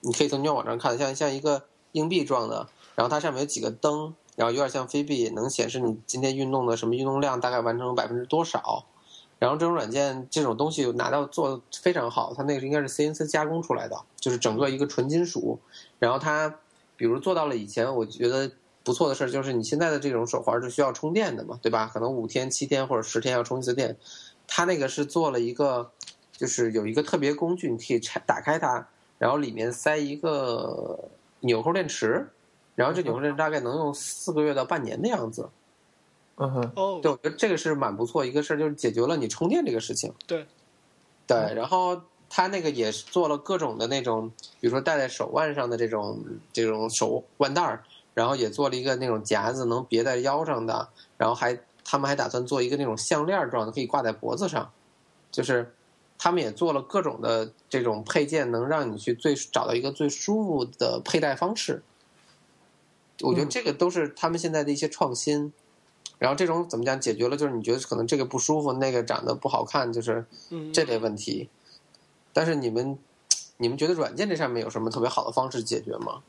你可以从官网上看，像像一个硬币状的，然后它上面有几个灯，然后有点像飞币，能显示你今天运动的什么运动量，大概完成百分之多少。然后这种软件这种东西拿到做非常好，它那个应该是 CNC 加工出来的，就是整个一个纯金属。然后它比如做到了以前我觉得不错的事儿，就是你现在的这种手环是需要充电的嘛，对吧？可能五天、七天或者十天要充一次电。它那个是做了一个，就是有一个特别工具，你可以拆打开它，然后里面塞一个纽扣电池，然后这纽扣电池大概能用四个月到半年的样子。嗯哼，哦，对，我觉得这个是蛮不错一个事儿，就是解决了你充电这个事情。对，对，然后他那个也是做了各种的那种，比如说戴在手腕上的这种这种手腕带儿，然后也做了一个那种夹子能别在腰上的，然后还他们还打算做一个那种项链状的，可以挂在脖子上，就是他们也做了各种的这种配件，能让你去最找到一个最舒服的佩戴方式。我觉得嗯这个都是他们现在的一些创新。然后这种怎么讲解决了，就是你觉得可能这个不舒服，那个长得不好看，就是嗯，这类问题。但是你们，你们觉得软件这上面有什么特别好的方式解决吗？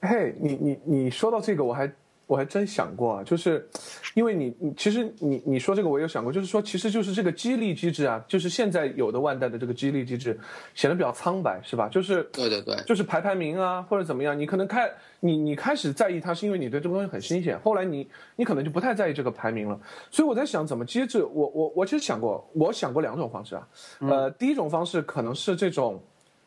嘿，你你你说到这个，我还我还真想过啊，就是因为你你其实你你说这个我有想过，就是说其实就是这个激励机制啊，就是现在有的万代的这个激励机制显得比较苍白，是吧？就是对对对，就是排排名啊，或者怎么样，你可能开你你开始在意它，是因为你对这个东西很新鲜，后来你你可能就不太在意这个排名了。所以我在想怎么机制，我我我其实想过，我想过两种方式啊，呃，第一种方式可能是这种。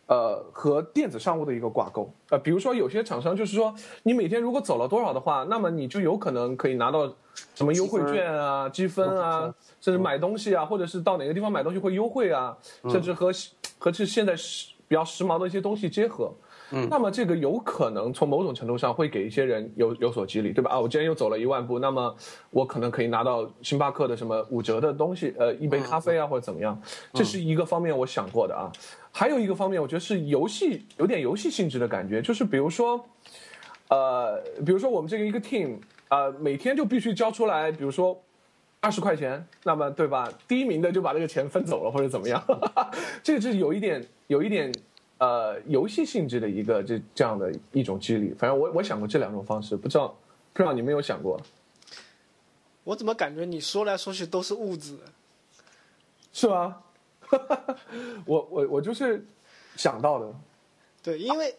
呃，和电子商务的一个挂钩，呃，比如说有些厂商就是说，你每天如果走了多少的话，那么你就有可能可以拿到什么优惠券啊、积分啊，甚至买东西啊，或者是到哪个地方买东西会优惠啊，甚至和和这现在时比较时髦的一些东西结合。嗯那么这个有可能从某种程度上会给一些人有有所激励，对吧？啊，我今天又走了一万步，那么我可能可以拿到星巴克的什么五折的东西，呃，一杯咖啡啊，或者怎么样，这是一个方面我想过的啊。还有一个方面，我觉得是游戏有点游戏性质的感觉，就是比如说，呃，比如说我们这个一个 team，呃，每天就必须交出来，比如说二十块钱，那么对吧？第一名的就把这个钱分走了，或者怎么样？这个是有一点有一点呃游戏性质的一个这这样的一种激励。反正我我想过这两种方式，不知道不知道你们有想过我怎么感觉你说来说去都是物质？是吗？我我我就是想到的，对，因为，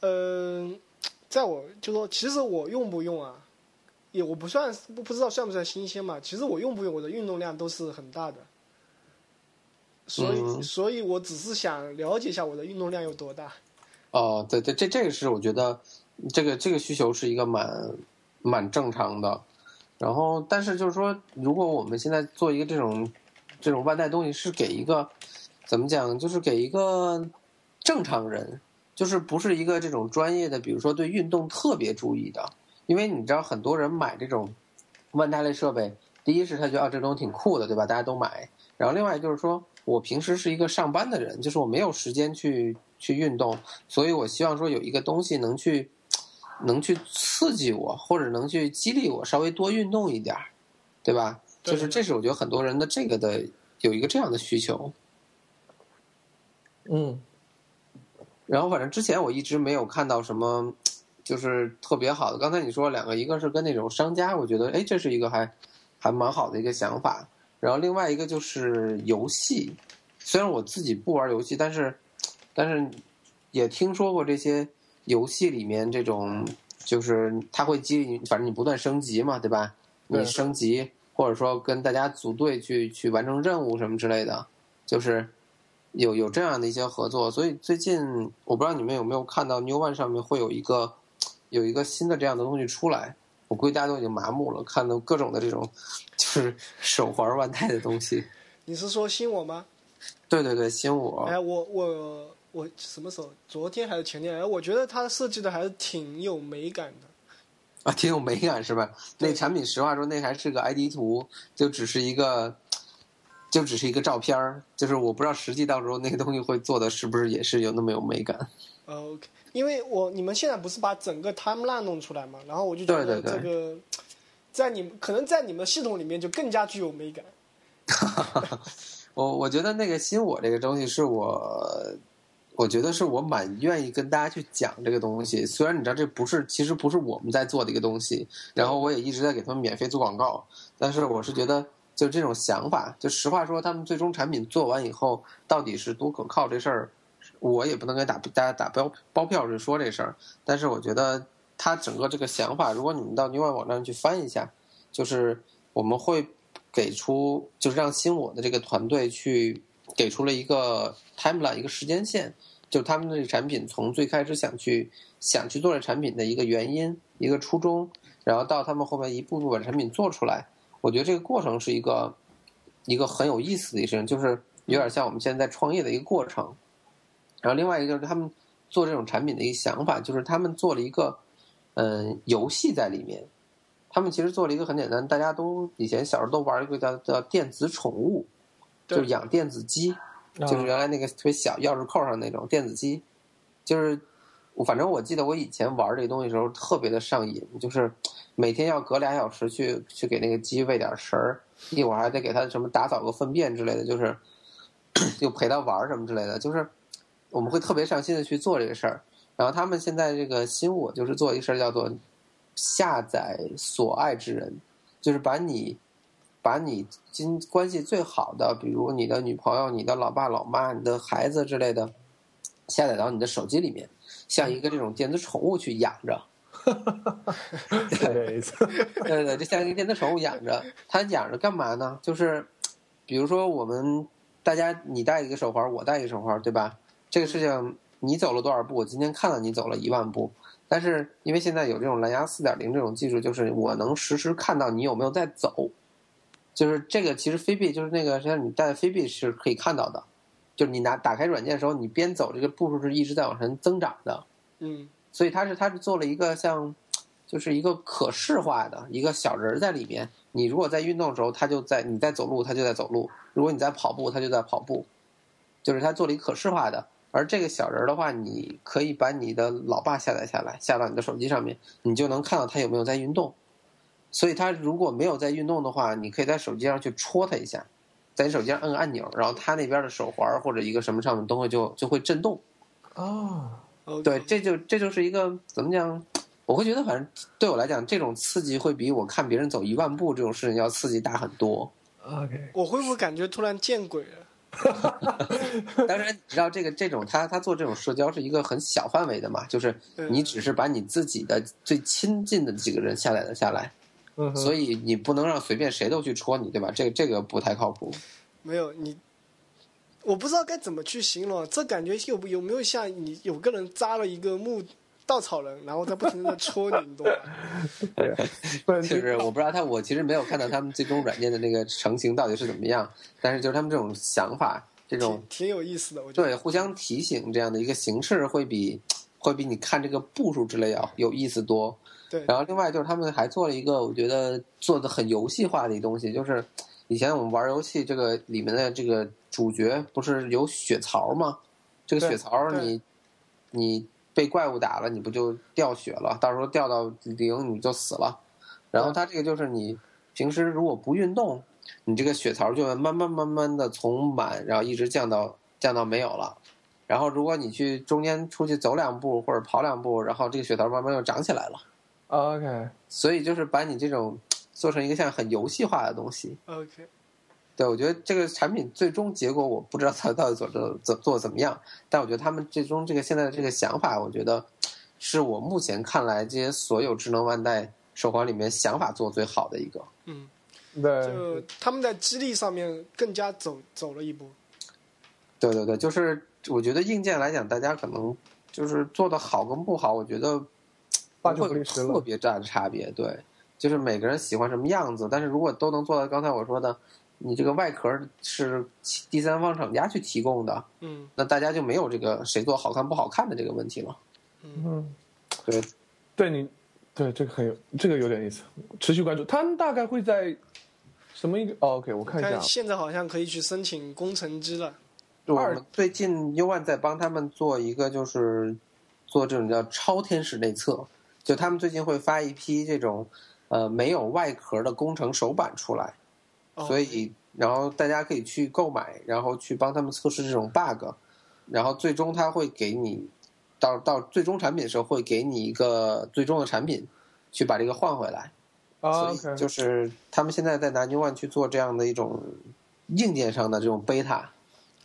嗯、在我就说，其实我用不用啊，也我不算不不知道算不算新鲜嘛。其实我用不用，我的运动量都是很大的。所以嗯所以我只是想了解一下我的运动量有多大。哦，对对，这这个是我觉得这个这个需求是一个蛮蛮正常的。然后，但是就是说，如果我们现在做一个这种这种万代东西，是给一个怎么讲，就是给一个正常人，就是不是一个这种专业的，比如说对运动特别注意的。因为你知道，很多人买这种万代类设备，第一是他觉得啊这东西挺酷的，对吧？大家都买。然后另外就是说我平时是一个上班的人，就是我没有时间去去运动，所以我希望说有一个东西能去能去刺激我，或者能去激励我稍微多运动一点儿，对吧？对就是这是我觉得很多人的这个的有一个这样的需求。嗯，然后反正之前我一直没有看到什么就是特别好的。刚才你说两个，一个是跟那种商家，我觉得哎这是一个还还蛮好的一个想法。然后另外一个就是游戏，虽然我自己不玩游戏，但是但是也听说过这些游戏里面这种就是它会激励你，反正你不断升级嘛，对吧？你升级或者说跟大家组队去去完成任务什么之类的，就是有有这样的一些合作。所以最近我不知道你们有没有看到 New One 上面会有一个有一个新的这样的东西出来。我估计大家都已经麻木了，看到各种的这种就是手环腕带的东西。你是说新我吗？对对对，新我哎，我我我什么时候？昨天还是前天？哎，我觉得它设计的还是挺有美感的。啊，挺有美感是吧？那产品实话说，那还是个 ID 图，就只是一个，就只是一个照片儿，就是我不知道实际到时候那个东西会做的是不是也是有那么有美感。呃 OK，因为我你们现在不是把整个 timeline 弄出来嘛，然后我就觉得这个在你们可能在你们系统里面就更加具有美感。我我觉得那个新我这个东西是我，我觉得是我蛮愿意跟大家去讲这个东西。虽然你知道这不是，其实不是我们在做的一个东西，然后我也一直在给他们免费做广告，但是我是觉得就这种想法，就实话说，他们最终产品做完以后到底是多可靠这事儿，我也不能给打大家打包包票去说这事儿。但是我觉得他整个这个想法，如果你们到 New 网站去翻一下，就是我们会给出，就是让新我的这个团队去给出了一个 timeline 一个时间线，就他们的这个产品从最开始想去想去做这产品的一个原因、一个初衷，然后到他们后面一步步把产品做出来。我觉得这个过程是一个一个很有意思的一事情，就是有点像我们现在在创业的一个过程。然后另外一个就是他们做这种产品的一个想法，就是他们做了一个嗯游戏在里面。他们其实做了一个很简单，大家都以前小时候都玩一个叫叫电子宠物，就是养电子鸡，啊就是原来那个特别小钥匙扣上那种电子鸡，就是我反正我记得我以前玩这个东西时候特别的上瘾，就是每天要隔俩小时去去给那个鸡喂点食儿，一会儿还得给它什么打扫个粪便之类的，就是 就陪它玩什么之类的，就是我们会特别上心的去做这个事儿。然后他们现在这个新我就是做一事儿叫做下载所爱之人，就是把你把你今关系最好的，比如你的女朋友、你的老爸老妈、你的孩子之类的，下载到你的手机里面，像一个这种电子宠物去养着。对对对，就像一个电子宠物养着，它养着干嘛呢？就是比如说我们大家你戴一个手环，我戴一个手环，对吧？这个事情你走了多少步？我今天看到你走了一万步，但是因为现在有这种蓝牙四点零这种技术，就是我能实时看到你有没有在走。就是这个，其实飞币就是那个，像你戴飞币是可以看到的，就是你拿打开软件的时候，你边走这个步数是一直在往上增长的。嗯，所以它是它是做了一个像，就是一个可视化的一个小人儿在里面。你如果在运动的时候，它就在；你在走路，它就在走路；如果你在跑步，它就在跑步。就是它做了一个可视化的。而这个小人儿的话，你可以把你的老爸下载下来，下到你的手机上面，你就能看到他有没有在运动。所以他如果没有在运动的话，你可以在手机上去戳他一下，在你手机上摁个按钮，然后他那边的手环或者一个什么上面都会就就会震动。哦对，这就这就是一个怎么讲？我会觉得，反正对我来讲，这种刺激会比我看别人走一万步这种事情要刺激大很多。OK，我会不会感觉突然见鬼了？当然，你知道这个这种他他做这种社交是一个很小范围的嘛，就是你只是把你自己的最亲近的几个人下载了下来，嗯，所以你不能让随便谁都去戳你，对吧？这个这个不太靠谱。没有你，我不知道该怎么去形容，这感觉有有没有像你有个人扎了一个木稻草人，然后在不停的戳你，你懂吗？就是我不知道他，我其实没有看到他们最终软件的那个成型到底是怎么样，但是就是他们这种想法，这种挺挺有意思的，我觉得。对互相提醒这样的一个形式，会比会比你看这个步数之类要有意思多。对，然后另外就是他们还做了一个，我觉得做的很游戏化的一东西，就是以前我们玩游戏，这个里面的这个主角不是有血槽吗？这个血槽你你被怪物打了，你不就掉血了？到时候掉到零你就死了。然后它这个就是你平时如果不运动，你这个血槽就会慢慢慢慢的从满，然后一直降到降到没有了。然后如果你去中间出去走两步或者跑两步，然后这个血槽慢慢又长起来了。OK，所以就是把你这种做成一个像很游戏化的东西。OK，对，我觉得这个产品最终结果我不知道它到底做的怎做怎么样，但我觉得他们最终这个现在的这个想法，我觉得是我目前看来这些所有智能腕带手环里面想法做最好的一个。嗯，对，就他们在激励上面更加走走了一步。对对对，就是我觉得硬件来讲，大家可能就是做的好跟不好，我觉得八不会有九不离十了特别大的差别。对，就是每个人喜欢什么样子，但是如果都能做到刚才我说的，你这个外壳是第三方厂家去提供的，嗯那大家就没有这个谁做好看不好看的这个问题了。嗯，对，对你，对这个很有，这个有点意思，持续关注。他们大概会在什么一个、哦、？OK，我看一下，现在好像可以去申请工程机了。二们最近 U One 在帮他们做一个，就是做这种叫超天使内测，就他们最近会发一批这种呃没有外壳的工程手板出来，哦所以然后大家可以去购买，然后去帮他们测试这种 bug，然后最终他会给你到到最终产品的时候会给你一个最终的产品，去把这个换回来。啊所以就是他们现在在拿 New One 去做这样的一种硬件上的这种 beta。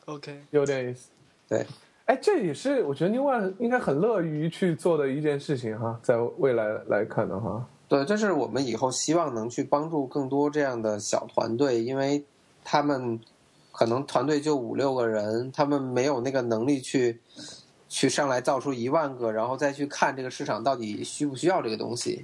OK，有点意思。对，哎，这也是我觉得 New One 应该很乐于去做的一件事情哈，在未来来看的话，对，这是我们以后希望能去帮助更多这样的小团队，因为他们可能团队就五六个人，他们没有那个能力去去上来造出一万个，然后再去看这个市场到底需不需要这个东西，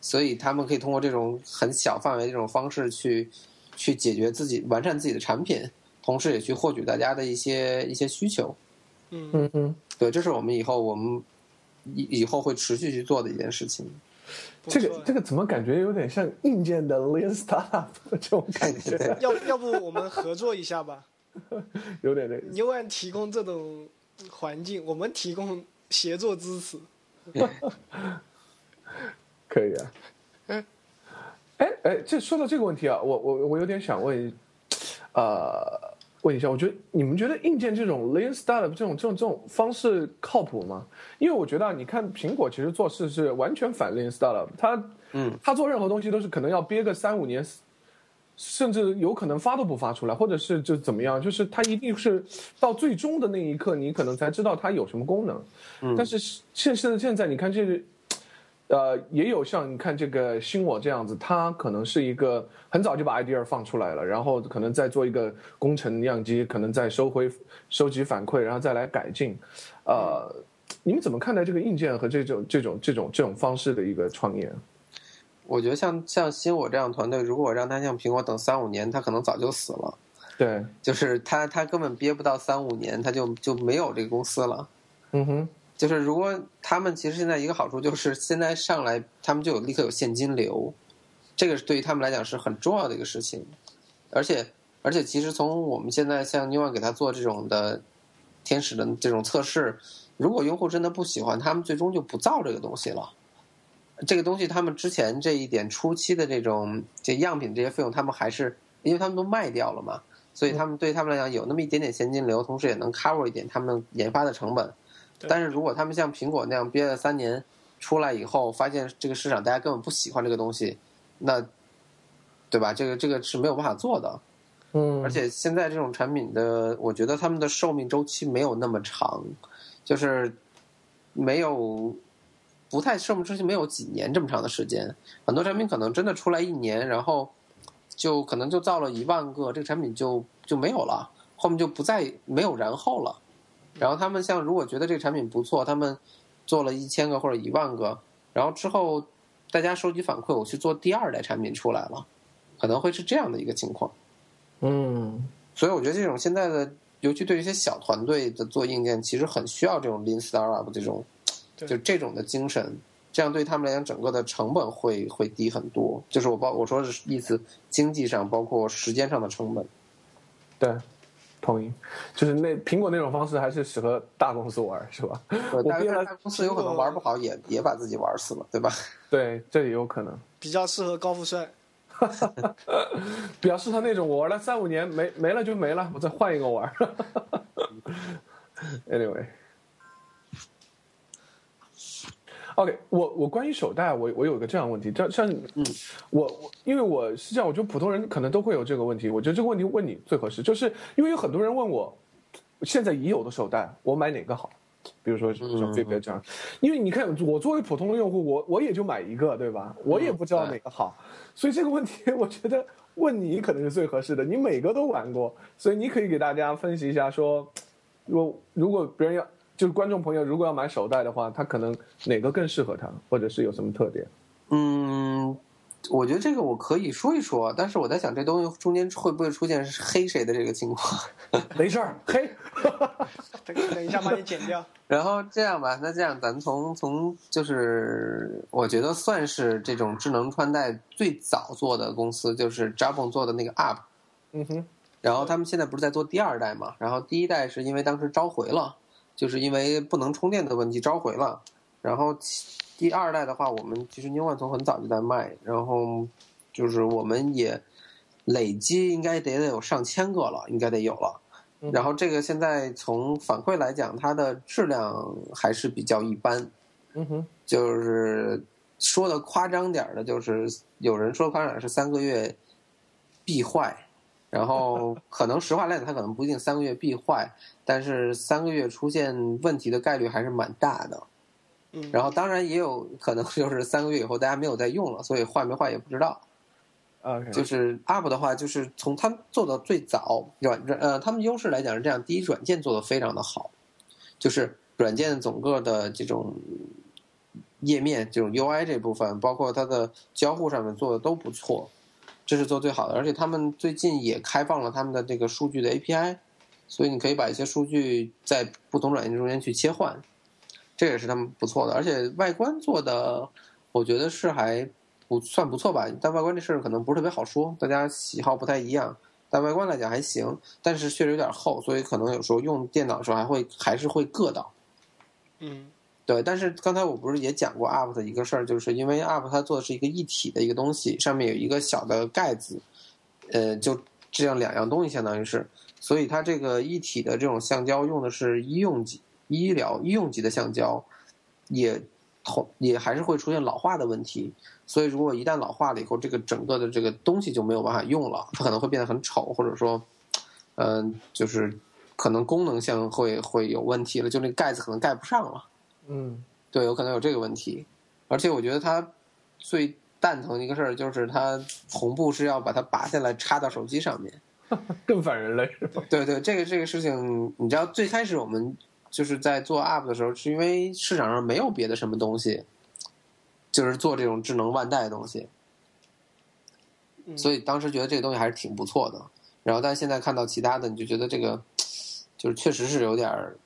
所以他们可以通过这种很小范围这种方式去去解决自己完善自己的产品，同时也去获取大家的一些一些需求。嗯，嗯嗯，对，这是我们以后我们以以后会持续去做的一件事情。这个这个怎么感觉有点像硬件的 Lean Startup 这种感觉，要要不我们合作一下吧？有点那个。牛按提供这种环境，我们提供协作支持。可以啊。嗯，哎哎，这说到这个问题啊，我我我有点想问，呃，问一下，我觉得你们觉得硬件这种 Lean Startup 这种这种这种方式靠谱吗？因为我觉得啊，你看苹果其实做事是完全反 Lean Startup，它嗯，它做任何东西都是可能要憋个三五年。甚至有可能发都不发出来，或者是就怎么样，就是它一定是到最终的那一刻，你可能才知道它有什么功能。嗯但是现现在现在你看这个，呃，也有像你看这个新我这样子，他可能是一个很早就把 idea 放出来了，然后可能再做一个工程样机，可能再收回收集反馈，然后再来改进。呃，你们怎么看待这个硬件和这种这种这种这种方式的一个创业？我觉得像像新我这样团队，如果让他像苹果等三五年，他可能早就死了。对，就是他他根本憋不到三五年，他就就没有这个公司了。嗯哼，就是如果他们其实现在一个好处就是现在上来他们就有立刻有现金流，这个是对于他们来讲是很重要的一个事情。而且而且其实从我们现在像 New One 给他做这种的天使的这种测试，如果用户真的不喜欢，他们最终就不造这个东西了。这个东西他们之前这一点初期的这种这样品这些费用，他们还是因为他们都卖掉了嘛，所以他们对他们来讲有那么一点点现金流，同时也能 cover 一点他们研发的成本。对但是如果他们像苹果那样憋了三年，出来以后发现这个市场大家根本不喜欢这个东西，那对吧？这个这个是没有办法做的。嗯，而且现在这种产品的，我觉得他们的寿命周期没有那么长，就是没有不太寿命周期没有几年这么长的时间。很多产品可能真的出来一年，然后就可能就造了一万个，这个产品就就没有了，后面就不再没有然后了。然后他们像如果觉得这个产品不错，他们做了一千个或者一万个，然后之后大家收集反馈，我去做第二代产品出来了，可能会是这样的一个情况。嗯，所以我觉得这种现在的，尤其对于一些小团队的做硬件，其实很需要这种 Lean Startup 这种，就这种的精神，这样对他们来讲，整个的成本会会低很多。就是我包我说的意思，经济上包括时间上的成本。对，同意。就是那苹果那种方式还是适合大公司玩，是吧？我变了大公司有可能玩不好，也也把自己玩死了，对吧？对，这也有可能。比较适合高富帅。比较适合那种我玩了三五年没没了就没了，我再换一个玩。anyway。OK，我我关于手袋，我我有个这样的问题，像像，嗯，我我因为我是这样，我觉得普通人可能都会有这个问题，我觉得这个问题问你最合适，就是因为有很多人问我，现在已有的手袋我买哪个好？比如说像嗯 Fitbit 这样，因为你看我作为普通的用户，我我也就买一个，对吧？我也不知道哪个好，所以这个问题 我觉得问你可能是最合适的，你每个都玩过，所以你可以给大家分析一下说，如果如果别人要就是观众朋友如果要买手袋的话，他可能哪个更适合他，或者是有什么特点？嗯，我觉得这个我可以说一说，但是我在想，这东西中间会不会出现黑谁的这个情况？没事儿，黑，等 等一下把你剪掉。然后这样吧，那这样咱们从从就是，我觉得算是这种智能穿戴最早做的公司，就是 Jabon 做的那个 App。嗯哼，然后他们现在不是在做第二代嘛？然后第一代是因为当时召回了，就是因为不能充电的问题召回了。然后其第二代的话，我们其实 New One 从很早就在卖，然后就是我们也累积应该得得有上千个了，应该得有了。嗯然后这个现在从反馈来讲，它的质量还是比较一般，嗯哼，就是说的夸张点儿的，就是有人说夸张点儿是三个月必坏，然后可能实话来讲，它可能不一定三个月必坏，但是三个月出现问题的概率还是蛮大的。嗯，然后当然也有可能就是三个月以后大家没有再用了，所以坏没坏也不知道。，OK，就是 App 的话，就是从他们做的最早软呃，他们优势来讲是这样：第一，软件做的非常的好，就是软件整个的这种页面、这种 UI 这部分，包括它的交互上面做的都不错，这是做最好的。而且他们最近也开放了他们的这个数据的 API，所以你可以把一些数据在不同软件中间去切换，这也是他们不错的。而且外观做的，我觉得是还不算不错吧，但外观这事儿可能不是特别好说，大家喜好不太一样。但外观来讲还行，但是确实有点厚，所以可能有时候用电脑的时候还会还是会硌到。嗯对，但是刚才我不是也讲过 UP 的一个事儿，就是因为 UP 它做的是一个一体的一个东西，上面有一个小的盖子，呃，就这样两样东西相当于是，所以它这个一体的这种橡胶用的是医用级、医疗医用级的橡胶，也同也还是会出现老化的问题。所以如果一旦老化了以后，这个整个的这个东西就没有办法用了，它可能会变得很丑，或者说，嗯、就是可能功能性会会有问题了，就那个盖子可能盖不上了。嗯对，有可能有这个问题。而且我觉得它最蛋疼的一个事儿就是它红布是要把它拔下来插到手机上面。更反人类是吧？对对，这个这个事情，你知道最开始我们就是在做 App 的时候，是因为市场上没有别的什么东西，就是做这种智能腕带的东西，嗯，所以当时觉得这个东西还是挺不错的。然后，但现在看到其他的，你就觉得这个就是确实是有点儿，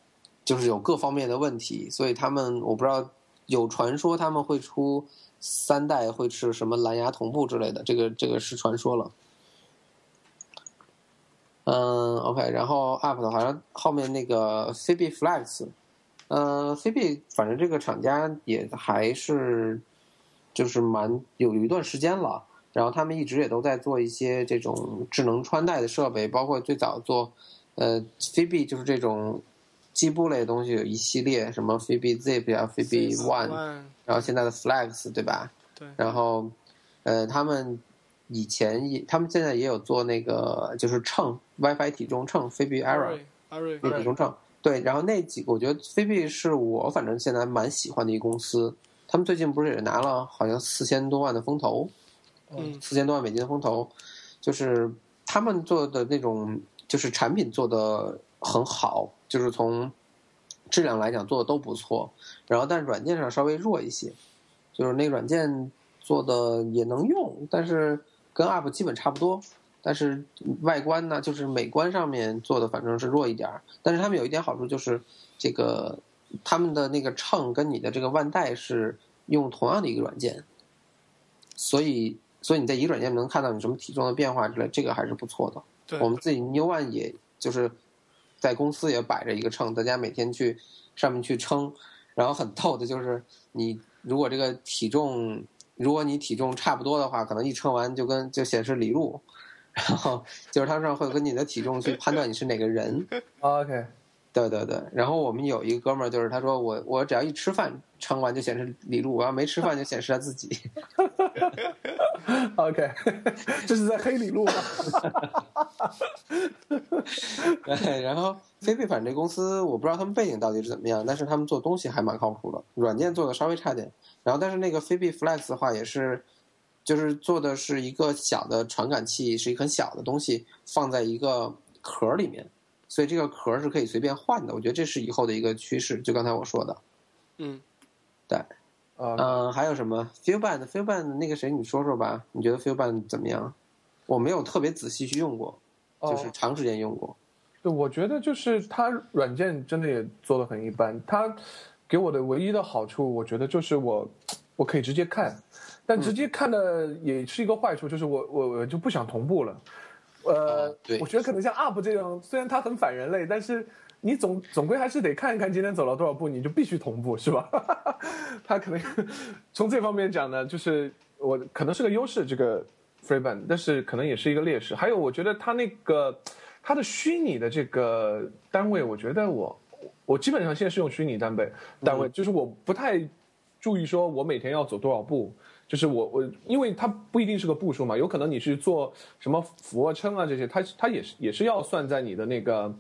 就是有各方面的问题。所以他们我不知道有传说他们会出三代会是什么蓝牙同步之类的，这个这个是传说了。嗯，OK，然后 App 的好像后面那个 CB Flex，嗯，CB 反正这个厂家也还是就是蛮有一段时间了。然后他们一直也都在做一些这种智能穿戴的设备，包括最早做，呃 CB 就是这种计步类的东西，有一系列什么 Fitbit Zip 啊，Fitbit One，然后现在的 Flex 对吧？对，然后，呃，他们以前也，他们现在也有做那个就是秤 WiFi 体重秤阿 Era 那体重秤。对，然后那几个我觉得 Fitbit 是我反正现在蛮喜欢的一公司，他们最近不是也拿了好像四千多万的风投。嗯四千多万美金的风投，就是他们做的那种就是产品做的很好，就是从质量来讲做的都不错，然后但是软件上稍微弱一些，就是那个软件做的也能用，但是跟 App 基本差不多，但是外观呢，就是美观上面做的反正是弱一点儿，但是他们有一点好处就是这个他们的那个秤跟你的这个腕带是用同样的一个软件，所以所以你在一个软件能看到你什么体重的变化之类，这个还是不错的。对我们自己 New One 也就是在公司也摆着一个秤，大家每天去上面去称，然后很逗的就是你如果这个体重，如果你体重差不多的话，可能一称完就跟就显示李路，然后就是它上会跟你的体重去判断你是哪个人。OK，对对对，然后我们有一个哥们儿，就是他说我我只要一吃饭称完就显示李路，我要没吃饭就显示他自己。OK，这是在黑李路吗？对，然后飞贝反这公司，我不知道他们背景到底是怎么样，但是他们做东西还蛮靠谱的，软件做的稍微差点。然后，但是那个飞贝 Flex 的话，也是就是做的是一个小的传感器，是一个很小的东西，放在一个壳里面，所以这个壳是可以随便换的。我觉得这是以后的一个趋势，就刚才我说的。嗯，啊，嗯、还有什么 FeelBand？FeelBand 那个谁，你说说吧，你觉得 FeelBand 怎么样？我没有特别仔细去用过，就是哦长时间用过。对，我觉得就是它软件真的也做的很一般。它给我的唯一的好处，我觉得就是我我可以直接看，但直接看的也是一个坏处，就是我我我就不想同步了。呃我觉得可能像 UP 这种，虽然它很反人类，但是你总总归还是得看一看今天走了多少步，你就必须同步，是吧？它可能从这方面讲呢，就是我可能是个优势，这个 FreeBand，但是可能也是一个劣势。还有，我觉得它那个它的虚拟的这个单位，我觉得我我基本上现在是用虚拟单位单位，就是我不太注意说我每天要走多少步。就是我我，因为它不一定是个步数嘛，有可能你是做什么俯卧撑啊这些，它它也是也是要算在你的那个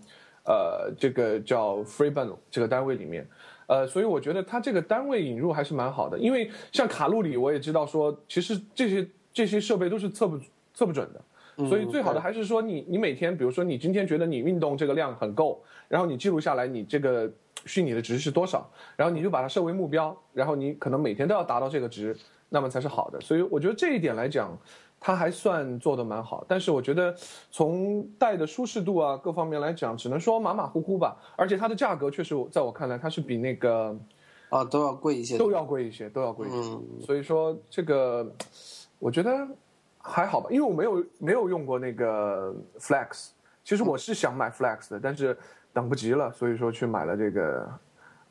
呃这个叫 FreeBand 这个单位里面，呃，所以我觉得它这个单位引入还是蛮好的，因为像卡路里我也知道说，其实这些这些设备都是测不测不准的，所以最好的还是说你你每天，比如说你今天觉得你运动这个量很够，然后你记录下来你这个虚拟的值是多少，然后你就把它设为目标，然后你可能每天都要达到这个值，那么才是好的。所以我觉得这一点来讲，它还算做得蛮好。但是我觉得从戴的舒适度啊各方面来讲，只能说马马虎虎吧。而且它的价格确实在我看来，它是比那个啊，都要贵一些。都要贵一些，都要贵一些。嗯所以说这个，我觉得还好吧，因为我没有没有用过那个 Flex。其实我是想买 Flex 的，但是等不及了，所以说去买了这个。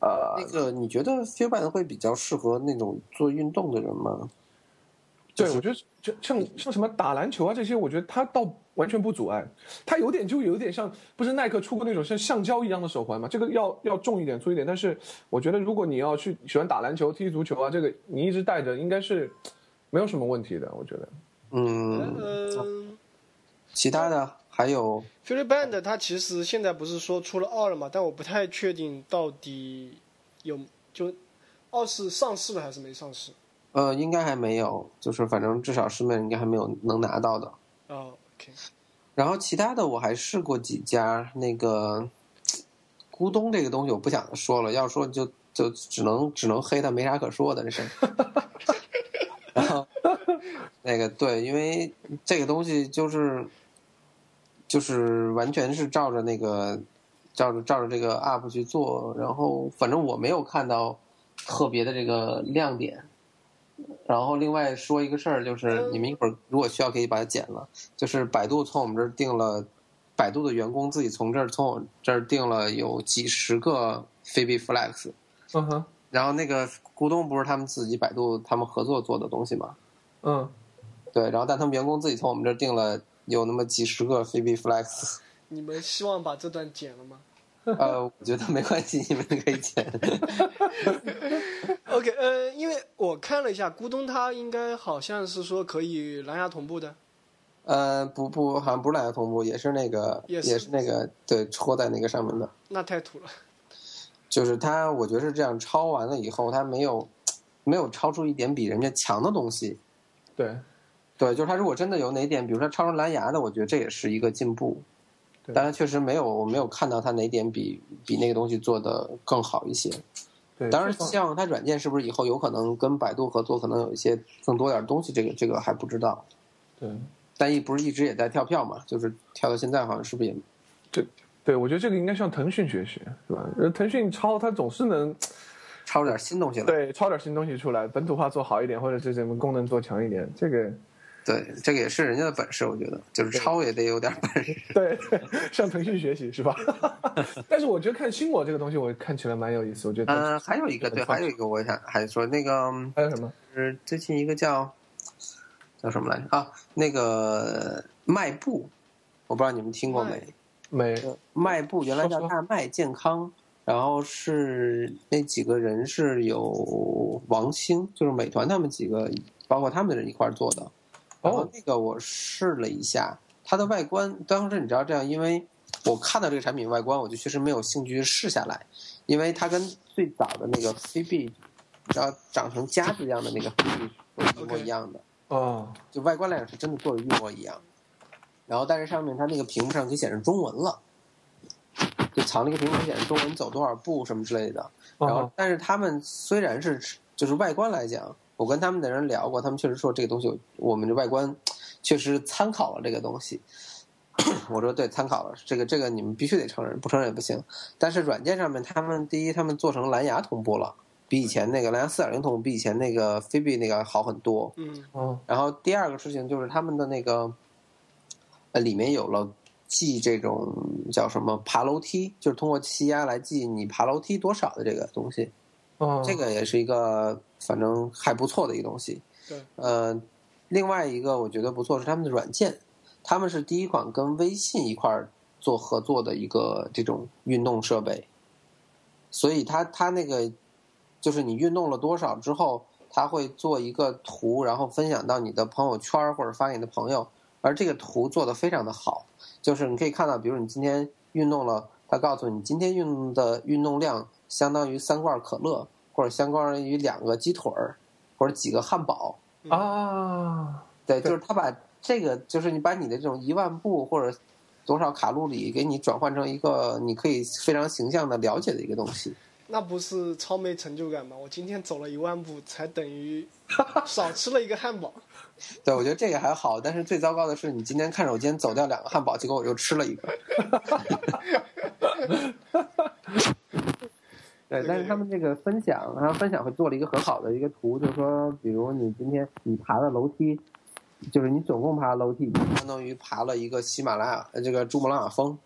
呃，那个，你觉得 FeelBand 会比较适合那种做运动的人吗？对，我觉得就像像什么打篮球啊这些，我觉得它倒完全不阻碍。它有点就有点像，不是耐克出过那种像橡胶一样的手环嘛？这个要要重一点、粗一点。但是我觉得，如果你要去喜欢打篮球、踢足球啊，这个你一直戴着，应该是没有什么问题的。我觉得。嗯，嗯其他的还有 f u r y Band 它其实现在不是说出了二了嘛，但我不太确定到底有就二是上市了还是没上市。呃，应该还没有，就是反正至少市面应该还没有能拿到的。哦，OK，然后其他的我还试过几家，那个 咕咚这个东西我不想说了，要说就就只能只能黑它，没啥可说的这是。然后那个对，因为这个东西就是就是完全是照着那个照着照着这个 UP 去做，然后反正我没有看到特别的这个亮点。然后另外说一个事儿，就是你们一会儿如果需要可以把它剪了。就是百度从我们这儿订了，百度的员工自己从这儿从我这儿订了有几十个 Phoebe Flex，嗯哼，然后那个咕咚不是他们自己百度他们合作做的东西吗？嗯，对，然后但他们员工自己从我们这儿订了有那么几十个 Phoebe Flex，你们希望把这段剪了吗呃，我觉得没关系，你们可以剪。OK，呃，因为我看了一下，咕咚它应该好像是说可以蓝牙同步的。呃，不不，好像不是蓝牙同步，也是那个，也是也是那个，对，戳在那个上面的。那太土了。就是它，我觉得是这样，抄完了以后，它没有没有超出一点比人家强的东西。对对，就是它如果真的有哪点，比如说超出蓝牙的，我觉得这也是一个进步。对但是确实没有，我没有看到它哪点比比那个东西做的更好一些。对，当然，希望它软件是不是以后有可能跟百度合作，可能有一些更多点东西，这个这个还不知道。对但一不是一直也在跳票嘛，就是跳到现在好像是不是也对，我觉得这个应该向腾讯学习，是吧？呃腾讯抄它总是能抄点新东西来？对抄点新东西出来，本土化做好一点，或者是什么功能做强一点，这个对，这个也是人家的本事，我觉得就是抄也得有点本事。对向腾讯学习是吧？但是我觉得看新我这个东西，我看起来蛮有意思。我觉得嗯、还有一个对，还有一个我想还说那个还有什么？是最近一个叫叫什么来着啊？那个迈步，我不知道你们听过没？没迈步原来叫大麦健康，然后是那几个人是有王兴，就是美团他们几个，包括他们的人一块儿做的。然后哦那个我试了一下，它的外观，当时你知道这样，因为我看到这个产品外观，我就确实没有兴趣试下来，因为它跟最早的那个飞币，你知道长成夹子一样的那个 CB 是一模一样的。哦就外观来讲是真的做的一模一样。然后但是上面它那个屏幕上可以显示中文了，就藏了一个屏幕显示中文走多少步什么之类的。然后哦但是他们虽然是就是外观来讲，我跟他们的人聊过，他们确实说这个东西我们的外观确实参考了这个东西。我说对，参考了这个，这个你们必须得承认，不承认也不行。但是软件上面，他们第一，他们做成蓝牙同步了，比以前那个蓝牙四点零同步比以前那个菲比那个好很多。嗯哦然后第二个事情就是他们的那个，呃，里面有了记这种叫什么爬楼梯，就是通过气压来记你爬楼梯多少的这个东西，哦，这个也是一个反正还不错的一个东西。对，呃，另外一个我觉得不错是他们的软件，他们是第一款跟微信一块儿做合作的一个这种运动设备，所以它它那个就是你运动了多少之后，它会做一个图，然后分享到你的朋友圈儿或者发给你的朋友，而这个图做的非常的好，就是你可以看到，比如你今天运动了，它告诉你今天运动的运动量相当于三罐可乐，或者相关于两个鸡腿儿，或者几个汉堡。啊，对，对就是他把这个，就是你把你的这种一万步或者多少卡路里，给你转换成一个你可以非常形象的了解的一个东西。那不是超没成就感吗？我今天走了一万步，才等于 少吃了一个汉堡。对，我觉得这个还好，但是最糟糕的是，你今天看着我今天走掉两个汉堡，结果我又吃了一个。对，但是他们这个分享，然后分享会做了一个很好的一个图，就是说，比如你今天你爬的楼梯，就是你总共爬的楼梯，相当于爬了一个喜马拉雅呃这个珠穆朗玛峰，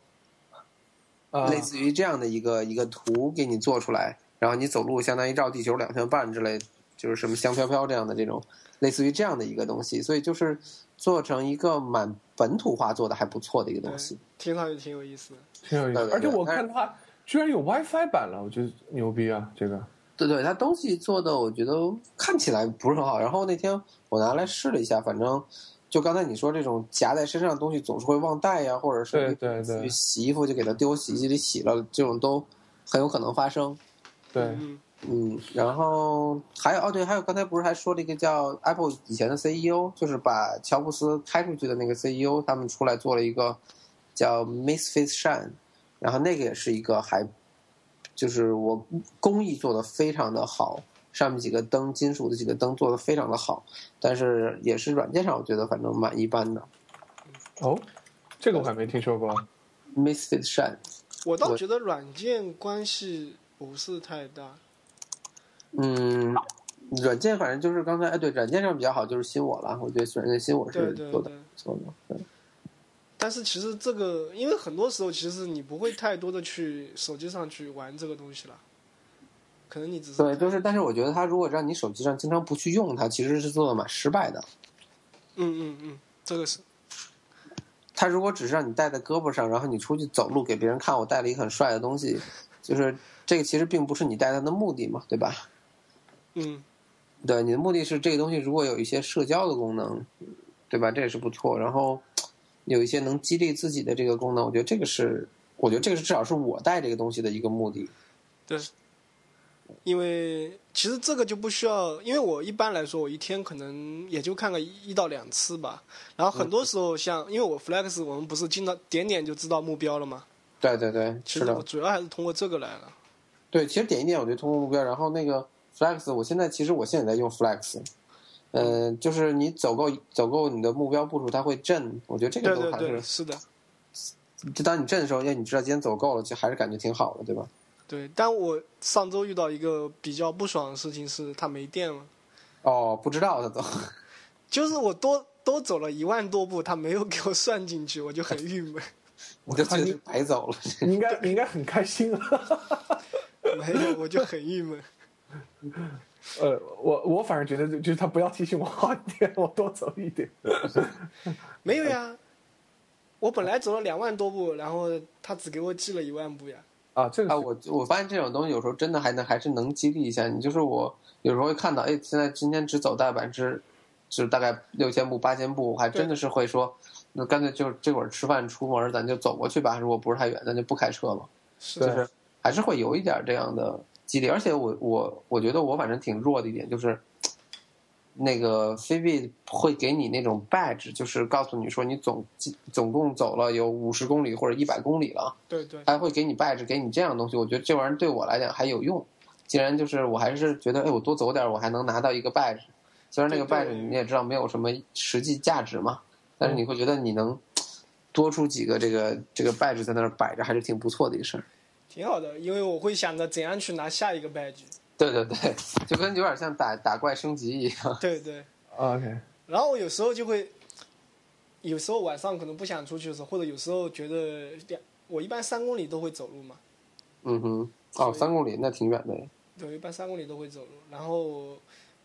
啊类似于这样的一个一个图给你做出来，然后你走路相当于绕地球两圈半之类，就是什么香飘飘这样的这种，类似于这样的一个东西，所以就是做成一个蛮本土化做的还不错的一个东西。听上去挺有意思的。挺有意思。而且我对看它居然有 WiFi 版了，我觉得牛逼啊！这个对对，它东西做的我觉得看起来不是很好。然后那天我拿来试了一下，反正就刚才你说这种夹在身上的东西总是会忘带呀，或者是对对对洗衣服就给它丢洗衣机里洗了，这种都很有可能发生。对嗯，嗯，然后还有哦，对，还有刚才不是还说了一个叫 Apple 以前的 CEO，就是把乔布斯开出去的那个 CEO，他们出来做了一个叫 Misfit Shine，然后那个也是一个还就是我工艺做的非常的好，上面几个灯金属的几个灯做的非常的好，但是也是软件上我觉得反正蛮一般的。哦，这个我还没听说过。Misfit Shine，我我倒觉得软件关系不是太大。嗯，软件反正就是刚才哎对，软件上比较好就是新我了，我觉得软件新我是做的对对。不错的。对但是其实这个，因为很多时候其实你不会太多的去手机上去玩这个东西了，可能你只是对，就是，但是我觉得他如果让你手机上经常不去用它，其实是做的蛮失败的。嗯嗯嗯，这个是他如果只是让你戴在胳膊上，然后你出去走路给别人看我戴了一个很帅的东西，就是这个其实并不是你带它的目的嘛，对吧？嗯对，你的目的是这个东西如果有一些社交的功能，对吧？这也是不错。然后有一些能激励自己的这个功能，我觉得这个是，我觉得这个是至少是我带这个东西的一个目的。对，因为其实这个就不需要，因为我一般来说，我一天可能也就看个一到两次吧。然后很多时候像，因为我 Flex，我们不是经常点点就知道目标了吗？对对对，是的其实我。主要还是通过这个来了。对，其实点一点，我就通过目标，然后那个 Flex，我现在其实我现在在用 Flex，嗯、就是你走够走够你的目标步数，它会震，我觉得这个对对对，都还是，是的，就当你震的时候，因为你知道今天走够了，就还是感觉挺好的，对吧？对。但我上周遇到一个比较不爽的事情是，它没电了，哦，不知道他都，就是我多多走了一万多步，它没有给我算进去，我就很郁闷。我就觉得白走了。你应该你应该很开心啊。没有，我就很郁闷。呃，我我反而觉得就就是他不要提醒我好一点，我多走一点。没有呀，我本来走了两万多步，然后他只给我记了一万步呀。啊，这个啊，我我发现这种东西有时候真的还能还是能激励一下你。就是我有时候会看到，哎，现在今天只走大概百分之，就是大概六千步八千步，我还真的是会说，那干脆就这会儿吃饭出门，咱就走过去吧。如果不是太远，咱就不开车了。是，就是还是会有一点这样的激励。而且我我我觉得我反正挺弱的一点就是，那个菲比会给你那种 badge，就是告诉你说你总总共走了有五十公里或者一百公里了。对对，还会给你 badge，给你这样的东西，我觉得这玩意儿对我来讲还有用。既然就是我还是觉得，哎，我多走点，我还能拿到一个 badge。虽然那个 badge 你也知道没有什么实际价值嘛，但是你会觉得你能多出几个这个这个 badge 在那儿摆着，还是挺不错的一个事儿。挺好的，因为我会想着怎样去拿下一个 badge。对对对，就跟有点像打打怪升级一样。对对，啊 OK，然后我有时候就会，有时候晚上可能不想出去的时候，或者有时候觉得两，我一般三公里都会走路嘛，嗯哼，哦，三公里那挺远的。对，一般三公里都会走路。然后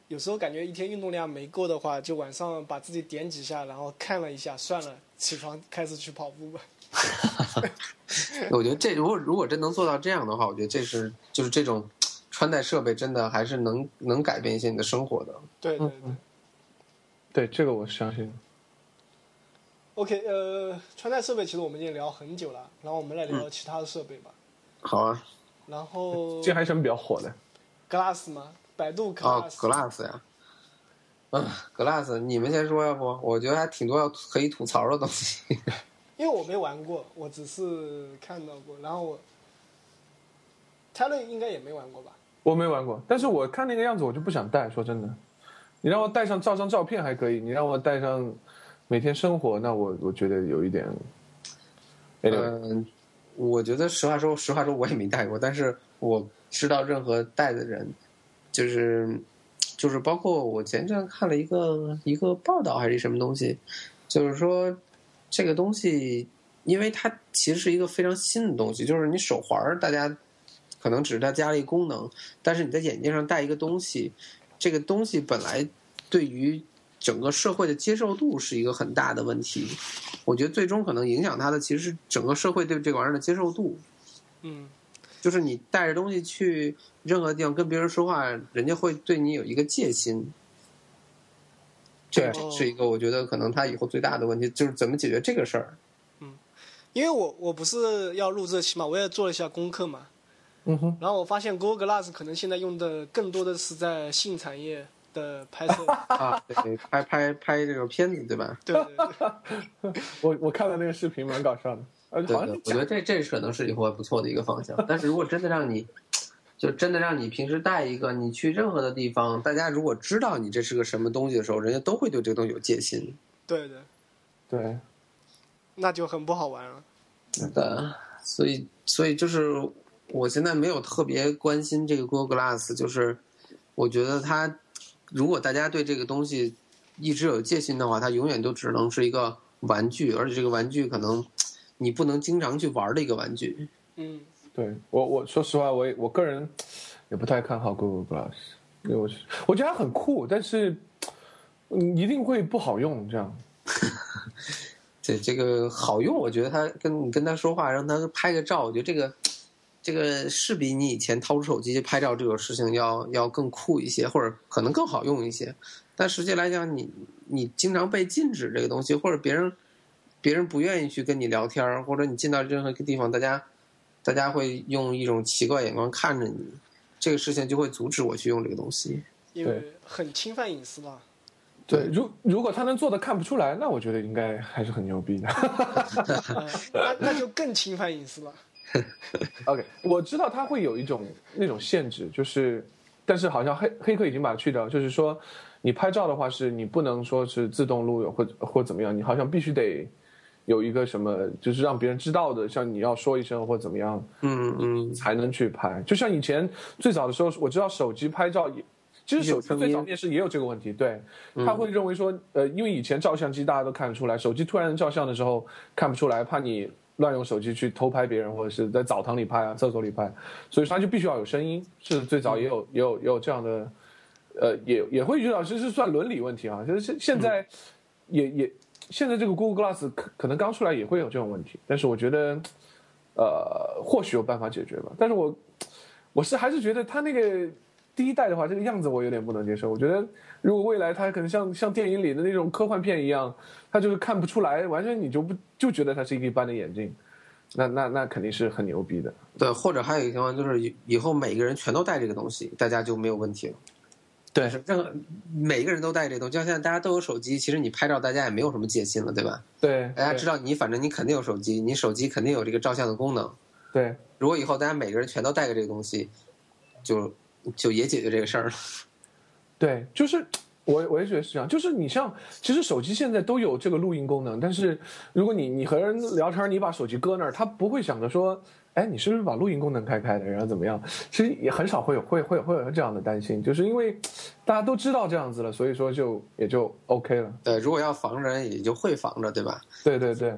有时候感觉一天运动量没够的话，就晚上把自己点几下，然后看了一下，算了，起床开始去跑步吧。我觉得这如果如果真能做到这样的话，我觉得这是就是这种穿戴设备真的还是能能改变一些你的生活的。对对对。嗯对这个我相信。OK，呃，穿戴设备其实我们已经聊很久了，然后我们来聊其他的设备吧。好啊，然后 这还有什么比较火的？Glass 吗？百度啊 Glass。，Glass 呀，嗯，Glass，你们先说要不？我觉得还挺多要可以吐槽的东西。因为我没玩过，我只是看到过。然后我，Tyler 应该也没玩过吧？我没玩过，但是我看那个样子，我就不想带。说真的，你让我带上照张照片还可以，你让我带上每天生活，那我我觉得有一点。嗯，我觉得实话说，实话说，我也没带过，但是我知道任何带的人，就是就是包括我前阵看了一个一个报道还是什么东西，就是说这个东西，因为它其实是一个非常新的东西，就是你手环儿大家可能只是它加了一个功能，但是你在眼镜上戴一个东西，这个东西本来对于整个社会的接受度是一个很大的问题。我觉得最终可能影响它的其实是整个社会对这个玩意儿的接受度。嗯，就是你带着东西去任何地方跟别人说话，人家会对你有一个戒心。这是一个我觉得可能他以后最大的问题，就是怎么解决这个事儿。嗯因为我我不是要录这期嘛，我也做了一下功课嘛。嗯哼，然后我发现 Google Glass 可能现在用的更多的是在性产业的拍摄。啊，对，拍拍拍这个片子，对吧？对对对，我我看了那个视频，蛮搞笑的。呃，对我觉得这这可能是以后不错的一个方向。但是如果真的让你，就真的让你平时带一个，你去任何的地方，大家如果知道你这是个什么东西的时候，人家都会对这个东西有戒心。对对，对，那就很不好玩了。是的，所以所以就是我现在没有特别关心这个 Google Glass，就是我觉得它如果大家对这个东西一直有戒心的话，它永远都只能是一个玩具，而且这个玩具可能你不能经常去玩的一个玩具。嗯，对我我说实话，我也我个人也不太看好 Google Glass，因为我觉得它很酷，但是嗯一定会不好用。这样，这这个好用，我觉得他跟你跟他说话，让他拍个照，我觉得这个这个是比你以前掏出手机去拍照这个事情要要更酷一些，或者可能更好用一些。但实际来讲，你你经常被禁止这个东西，或者别人别人不愿意去跟你聊天，或者你进到任何一个地方，大家大家会用一种奇怪眼光看着你。这个事情就会阻止我去用这个东西。因为很侵犯隐私吧。对，如如果他能做的看不出来，那我觉得应该还是很牛逼的。呃 那那就更侵犯隐私了。OK，我知道他会有一种那种限制，就是，但是好像黑黑客已经把它去掉，就是说，你拍照的话是你不能说是自动录或或怎么样，你好像必须得有一个什么，就是让别人知道的，像你要说一声或怎么样嗯嗯，才能去拍。就像以前最早的时候，我知道手机拍照也。其实手机最早面试也有这个问题，对，他会认为说，呃，因为以前照相机大家都看得出来，手机突然照相的时候看不出来，怕你乱用手机去偷拍别人，或者是在澡堂里拍啊、厕所里拍，所以他就必须要有声音。是最早也有、也有也有这样的，呃，也也会遇到，这是算伦理问题啊。就是现现在也、也现在这个 Google Glass 可可能刚出来也会有这种问题，但是我觉得，呃，或许有办法解决吧。但是我我是还是觉得它那个。第一代的话，这个样子我有点不能接受。我觉得，如果未来它可能像像电影里的那种科幻片一样，它就是看不出来，完全你就不就觉得它是一个一般的眼镜，那那那肯定是很牛逼的。对，或者还有一个情况就是以以后每个人全都戴这个东西，大家就没有问题了。对，是任何每个人都带这东西，就像现在大家都有手机，其实你拍照大家也没有什么戒心了，对吧？对，大家知道你反正你肯定有手机，你手机肯定有这个照相的功能。对，如果以后大家每个人全都带个这个东西，就。就也解决这个事儿了。对，就是我我也觉得是这样。就是你像，其实手机现在都有这个录音功能，但是如果你你和人聊天，你把手机搁那儿，他不会想着说，哎，你是不是把录音功能开开的，然后怎么样？其实也很少会有会会会有这样的担心，就是因为大家都知道这样子了，所以说就也就 OK 了。对，如果要防人，也就会防着，对吧？对对对。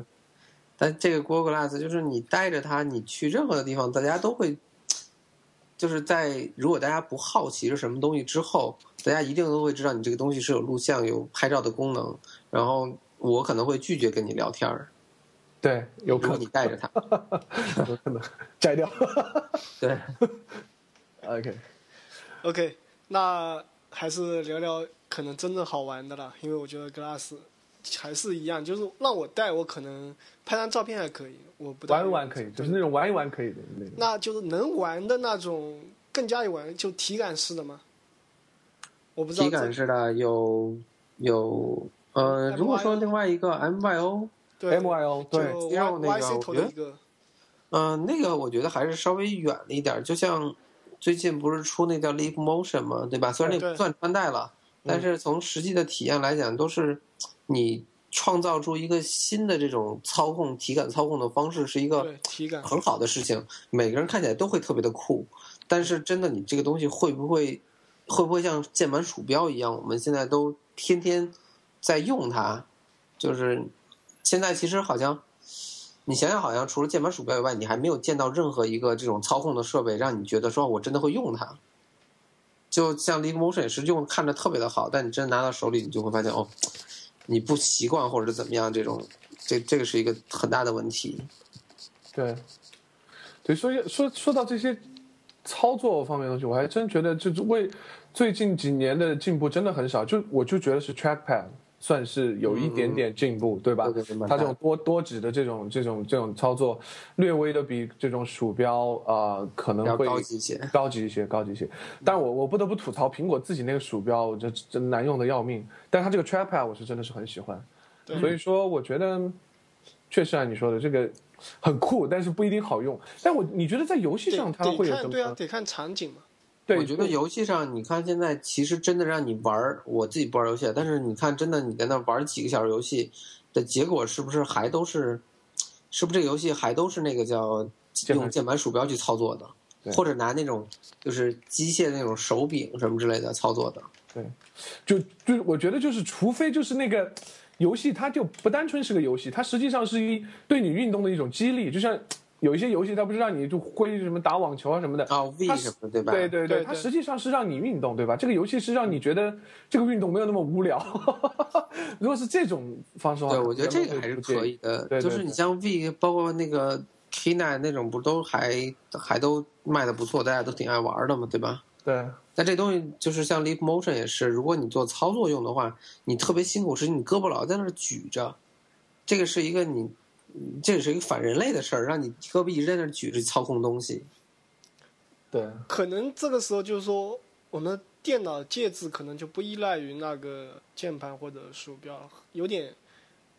但这个 Google Glass 就是你带着它，你去任何的地方，大家都会。就是在如果大家不好奇是什么东西之后，大家一定都会知道你这个东西是有录像、有拍照的功能。然后我可能会拒绝跟你聊天儿。对，有可能你带着它，有可能摘掉。对，OK OK，那还是聊聊可能真正好玩的了，因为我觉得 Glass 还是一样，就是让我带，我可能拍张照片还可以，我不玩一玩可以，就是那种玩一玩可以的那种。那就是能玩的那种，更加有玩，就体感式的吗？我不知道。体感式的有有呃，如果说另外一个 MYO，对 MYO 对，然后那个我觉得，嗯、呃，那个我觉得还是稍微远了一点，就像最近不是出那叫 Leap Motion 嘛，对吧？虽然那不算穿戴了，但是从实际的体验来讲，都是你。创造出一个新的这种操控体感操控的方式，是一个很好的事情。每个人看起来都会特别的酷，但是真的，你这个东西会不会会不会像键盘鼠标一样？我们现在都天天在用它，就是现在其实好像你想想，好像除了键盘鼠标以外，你还没有见到任何一个这种操控的设备，让你觉得说我真的会用它。就像 Leap Motion 也是用看着特别的好，但你真拿到手里，你就会发现哦。你不习惯或者怎么样，这种这这个是一个很大的问题。对，对，所以说说到这些操作方面的东西，我还真觉得就是为最近几年的进步真的很少。就我就觉得是 Trackpad 算是有一点点进步，嗯、对吧？它这种多多指的这种这种这种操作，略微的比这种鼠标啊、呃、可能会高级一些，高级一些，高级一些。但我我不得不吐槽苹果自己那个鼠标，我这真难用的要命。但它这个 Trackpad 我是真的是很喜欢，所以说我觉得确实按你说的这个很酷，但是不一定好用。但我你觉得在游戏上它会有什么？对啊，得看场景嘛。对，我觉得游戏上，你看现在其实真的让你玩我自己不玩游戏，但是你看真的你在那玩几个小时游戏的结果，是不是还都是，是不是这个游戏还都是那个叫用键盘鼠标去操作的，或者拿那种就是机械那种手柄什么之类的操作的？对，就就我觉得就是，除非就是那个游戏，它就不单纯是个游戏，它实际上是一对你运动的一种激励，就像。有一些游戏，它不是让你就挥什么打网球啊什么的啊，V 什么对吧？对对对，它实际上是让你运动，对吧？这个游戏是让你觉得这个运动没有那么无聊。如果是这种方式的话，对，我觉得这个还是可以的。就是你像 V，包括那个 Kina 那种，不都还还都卖的不错，大家都挺爱玩的嘛，对吧？对。但这东西就是像 Leap Motion 也是，如果你做操作用的话，你特别辛苦，是你胳膊老在那儿举着，这个是一个你。这也是一个反人类的事儿，让你胳膊一直在那举着操控东西。对，可能这个时候就是说，我们的电脑介质可能就不依赖于那个键盘或者鼠标，有点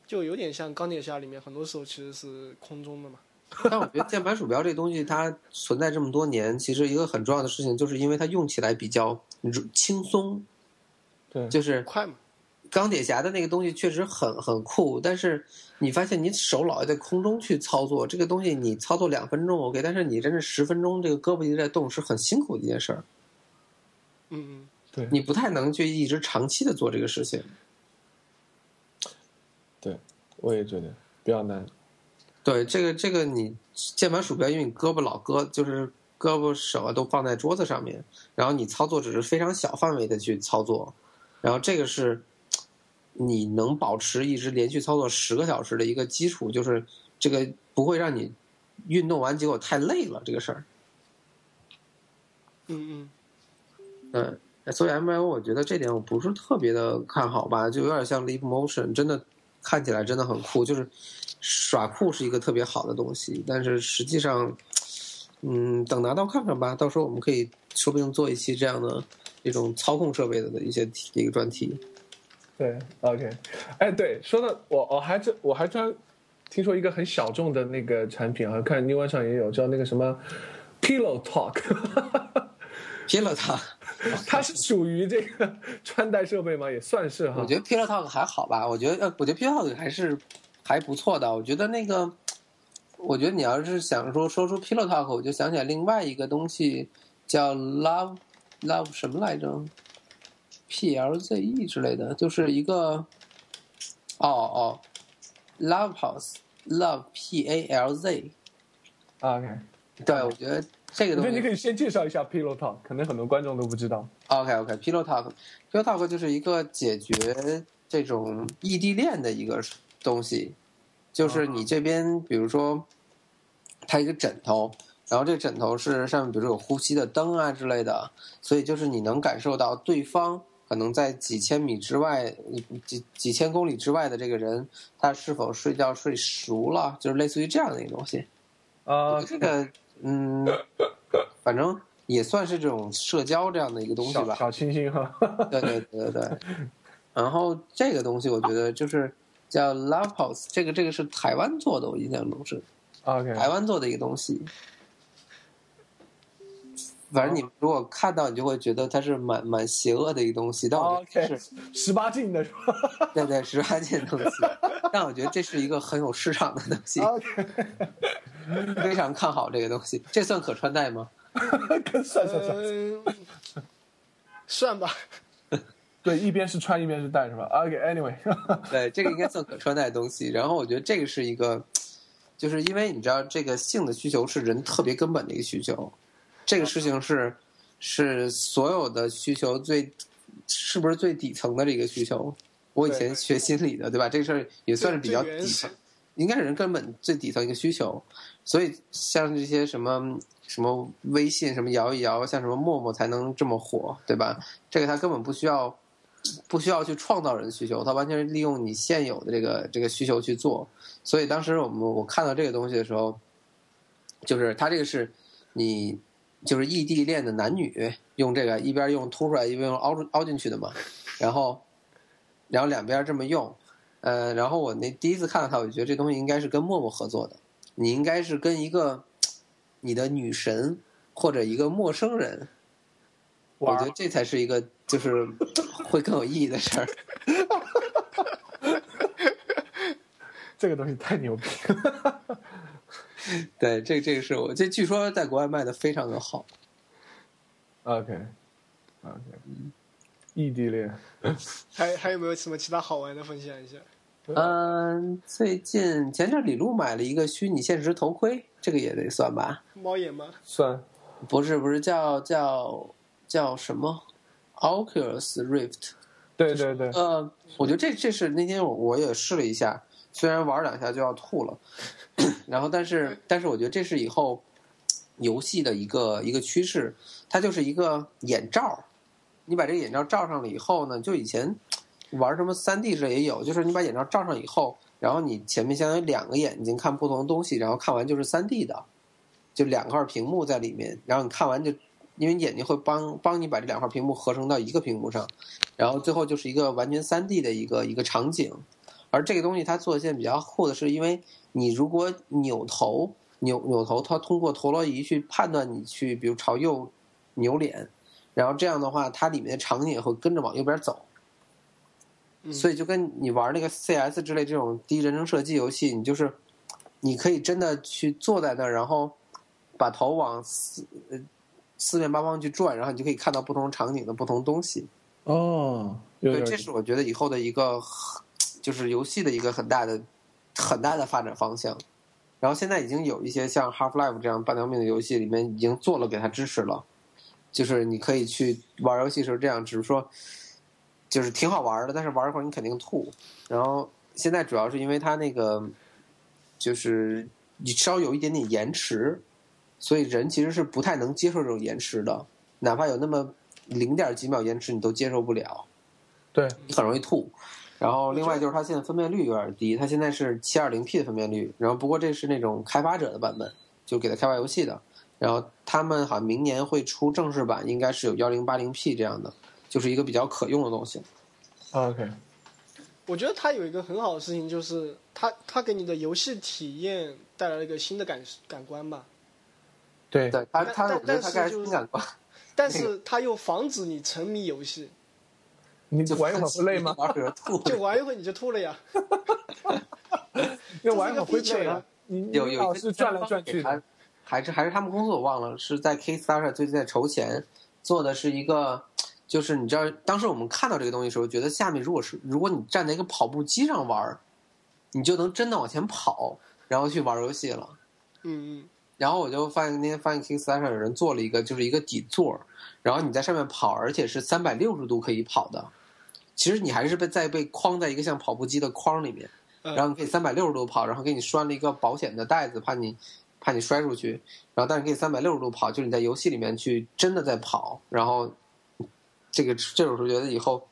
就有点像钢铁侠里面，很多时候其实是空中的嘛。但我觉得键盘鼠标这东西它存在这么多年，其实一个很重要的事情，就是因为它用起来比较轻松，对，就是快嘛。钢铁侠的那个东西确实很很酷，但是你发现你手老在空中去操作这个东西，你操作两分钟 OK，但是你真是十分钟，这个胳膊一直在动，是很辛苦的一件事儿。嗯嗯，对，你不太能去一直长期的做这个事情。对，我也觉得比较难。对，这个这个你键盘鼠标，因为你胳膊老搁，就是胳膊手啊都放在桌子上面，然后你操作只是非常小范围的去操作，然后这个是你能保持一直连续操作十个小时的一个基础，就是这个不会让你运动完结果太累了这个事儿。嗯嗯，所以 M L 我觉得这点我不是特别的看好吧，就有点像 Leap Motion，真的看起来真的很酷，就是。耍酷是一个特别好的东西，但是实际上，嗯，等拿到看看吧。到时候我们可以说不定做一期这样的这种操控设备的的一些一个专题。对，OK，哎，对，说到我，我还真我还专听说一个很小众的那个产品啊，看 New One 上也有，叫那个什么 Pillow Talk，Pillow Talk，它是属于这个 穿戴设备吗？也算是哈。我觉得 Pillow Talk 还好吧，我觉得呃，我觉得 Pillow Talk 还是。还不错的，我觉得那个，我觉得你要是想说说出 Pillow Talk，我就想起来另外一个东西，叫 Love Love 什么来着？P L Z E 之类的，就是一个，哦哦，Love House Love P A L Z。OK，对，我觉得这个东西，你可以先介绍一下 Pillow Talk，可能很多观众都不知道。OK OK，Pillow Talk，Pillow Talk 就是一个解决这种异地恋的一个东西。就是你这边，比如说，它一个枕头，然后这个枕头是上面，比如说有呼吸的灯啊之类的，所以就是你能感受到对方可能在几千米之外、几几千公里之外的这个人，他是否睡觉睡熟了，就是类似于这样的一个东西。啊，这个嗯，反正也算是这种社交这样的一个东西吧。小清新哈。对对对对。然后这个东西，我觉得就是。叫 Love Pose，这个这个是台湾做的，我印象中是，OK，台湾做的一个东西。反正你如果看到，你就会觉得它是蛮蛮邪恶的一个东西。但我觉得是 十八禁的是吧？对对，十八禁的东西。但我觉得这是一个很有市场的东西，非常看好这个东西。这算可穿戴吗？算算算，算吧。对，一边是穿一边是戴是吧？OK，Anyway，对，这个应该算可穿戴的东西。然后我觉得这个是一个，就是因为你知道，这个性的需求是人特别根本的一个需求，这个事情是是所有的需求最是不是最底层的这个需求？我以前学心理的，对吧？这个事儿也算是比较底层，应该是人根本最底层一个需求。所以像这些什么什么微信、什么摇一摇，像什么陌陌才能这么火，对吧？这个他根本不需要。不需要去创造人需求，它完全是利用你现有的这个这个需求去做。所以当时我们我看到这个东西的时候，就是它这个是你就是异地恋的男女用这个一边用凸出来一边用凹凹进去的嘛。然后然后两边这么用，呃，然后我那第一次看到它，我就觉得这东西应该是跟陌陌合作的。你应该是跟一个你的女神或者一个陌生人，我觉得这才是一个。就是会更有意义的事儿，这个东西太牛逼了。对，这这个是我这据说在国外卖的非常的好。OK，OK，异地恋，还还有没有什么其他好玩的分享一下？嗯，最近前阵李璐买了一个虚拟现实头盔，这个也得算吧？猫眼吗？算，不是不是叫叫叫什么？Oculus Rift，对对对，呃，我觉得这这是那天我我也试了一下，虽然玩两下就要吐了，然后但是但是我觉得这是以后游戏的一个一个趋势，它就是一个眼罩，你把这个眼罩罩上了以后呢，就以前玩什么三 D 这也有，就是你把眼罩罩上以后，然后你前面相当于两个眼睛看不同的东西，然后看完就是三 D 的。就两块屏幕在里面，然后你看完就，因为眼睛会帮帮你把这两块屏幕合成到一个屏幕上，然后最后就是一个完全三 D 的一个一个场景。而这个东西它做的现在比较酷的是，因为你如果扭头扭扭头，它通过陀螺仪去判断你去，比如朝右扭脸，然后这样的话，它里面的场景也会跟着往右边走。嗯所以就跟你玩那个 CS 之类这种第一人称射击游戏，你就是你可以真的去坐在那儿，然后把头往四呃四面八方去转，然后你就可以看到不同场景的不同东西。哦，对，这是我觉得以后的一个就是游戏的一个很大的很大的发展方向。然后现在已经有一些像 Half Life 这样半条命的游戏里面已经做了给它支持了，就是你可以去玩游戏时候这样，只是说就是挺好玩的，但是玩一会儿你肯定吐。然后现在主要是因为它那个就是你稍有一点点延迟，所以人其实是不太能接受这种延迟的，哪怕有那么零点几秒延迟，你都接受不了。对，你很容易吐。然后另外就是它现在分辨率有点低，它现在是七二零 P 的分辨率，然后不过这是那种开发者的版本，就给它开发游戏的。然后他们好像明年会出正式版，应该是有幺零八零 P 这样的，就是一个比较可用的东西。OK，我觉得它有一个很好的事情，就是它它给你的游戏体验带来了一个新的感感官吧，对，对它，但它我觉得它该但是就是新感官，但是它又防止你沉迷游戏，就你玩一会儿不累吗？玩会儿吐。就 玩一会儿你就吐了呀。因为玩一会儿会这是个 feature 累啊呀，你有老有是转来转去还的。还是还是他们公司我忘了，是在 Kickstarter 最近在筹钱做的是一个，就是你知道，当时我们看到这个东西的时候，觉得下面如果是如果你站在一个跑步机上玩儿，你就能真的往前跑，然后去玩游戏了。嗯嗯，然后我就发现那天发现 Kickstarter 有人做了一个，就是一个底座，然后你在上面跑，而且是三百六十度可以跑的。其实你还是被在被框在一个像跑步机的框里面，嗯然后你可以三百六十度跑，然后给你拴了一个保险的带子，怕你怕你摔出去。然后但是可以三百六十度跑，就是你在游戏里面去真的在跑。然后这个这种时候觉得以后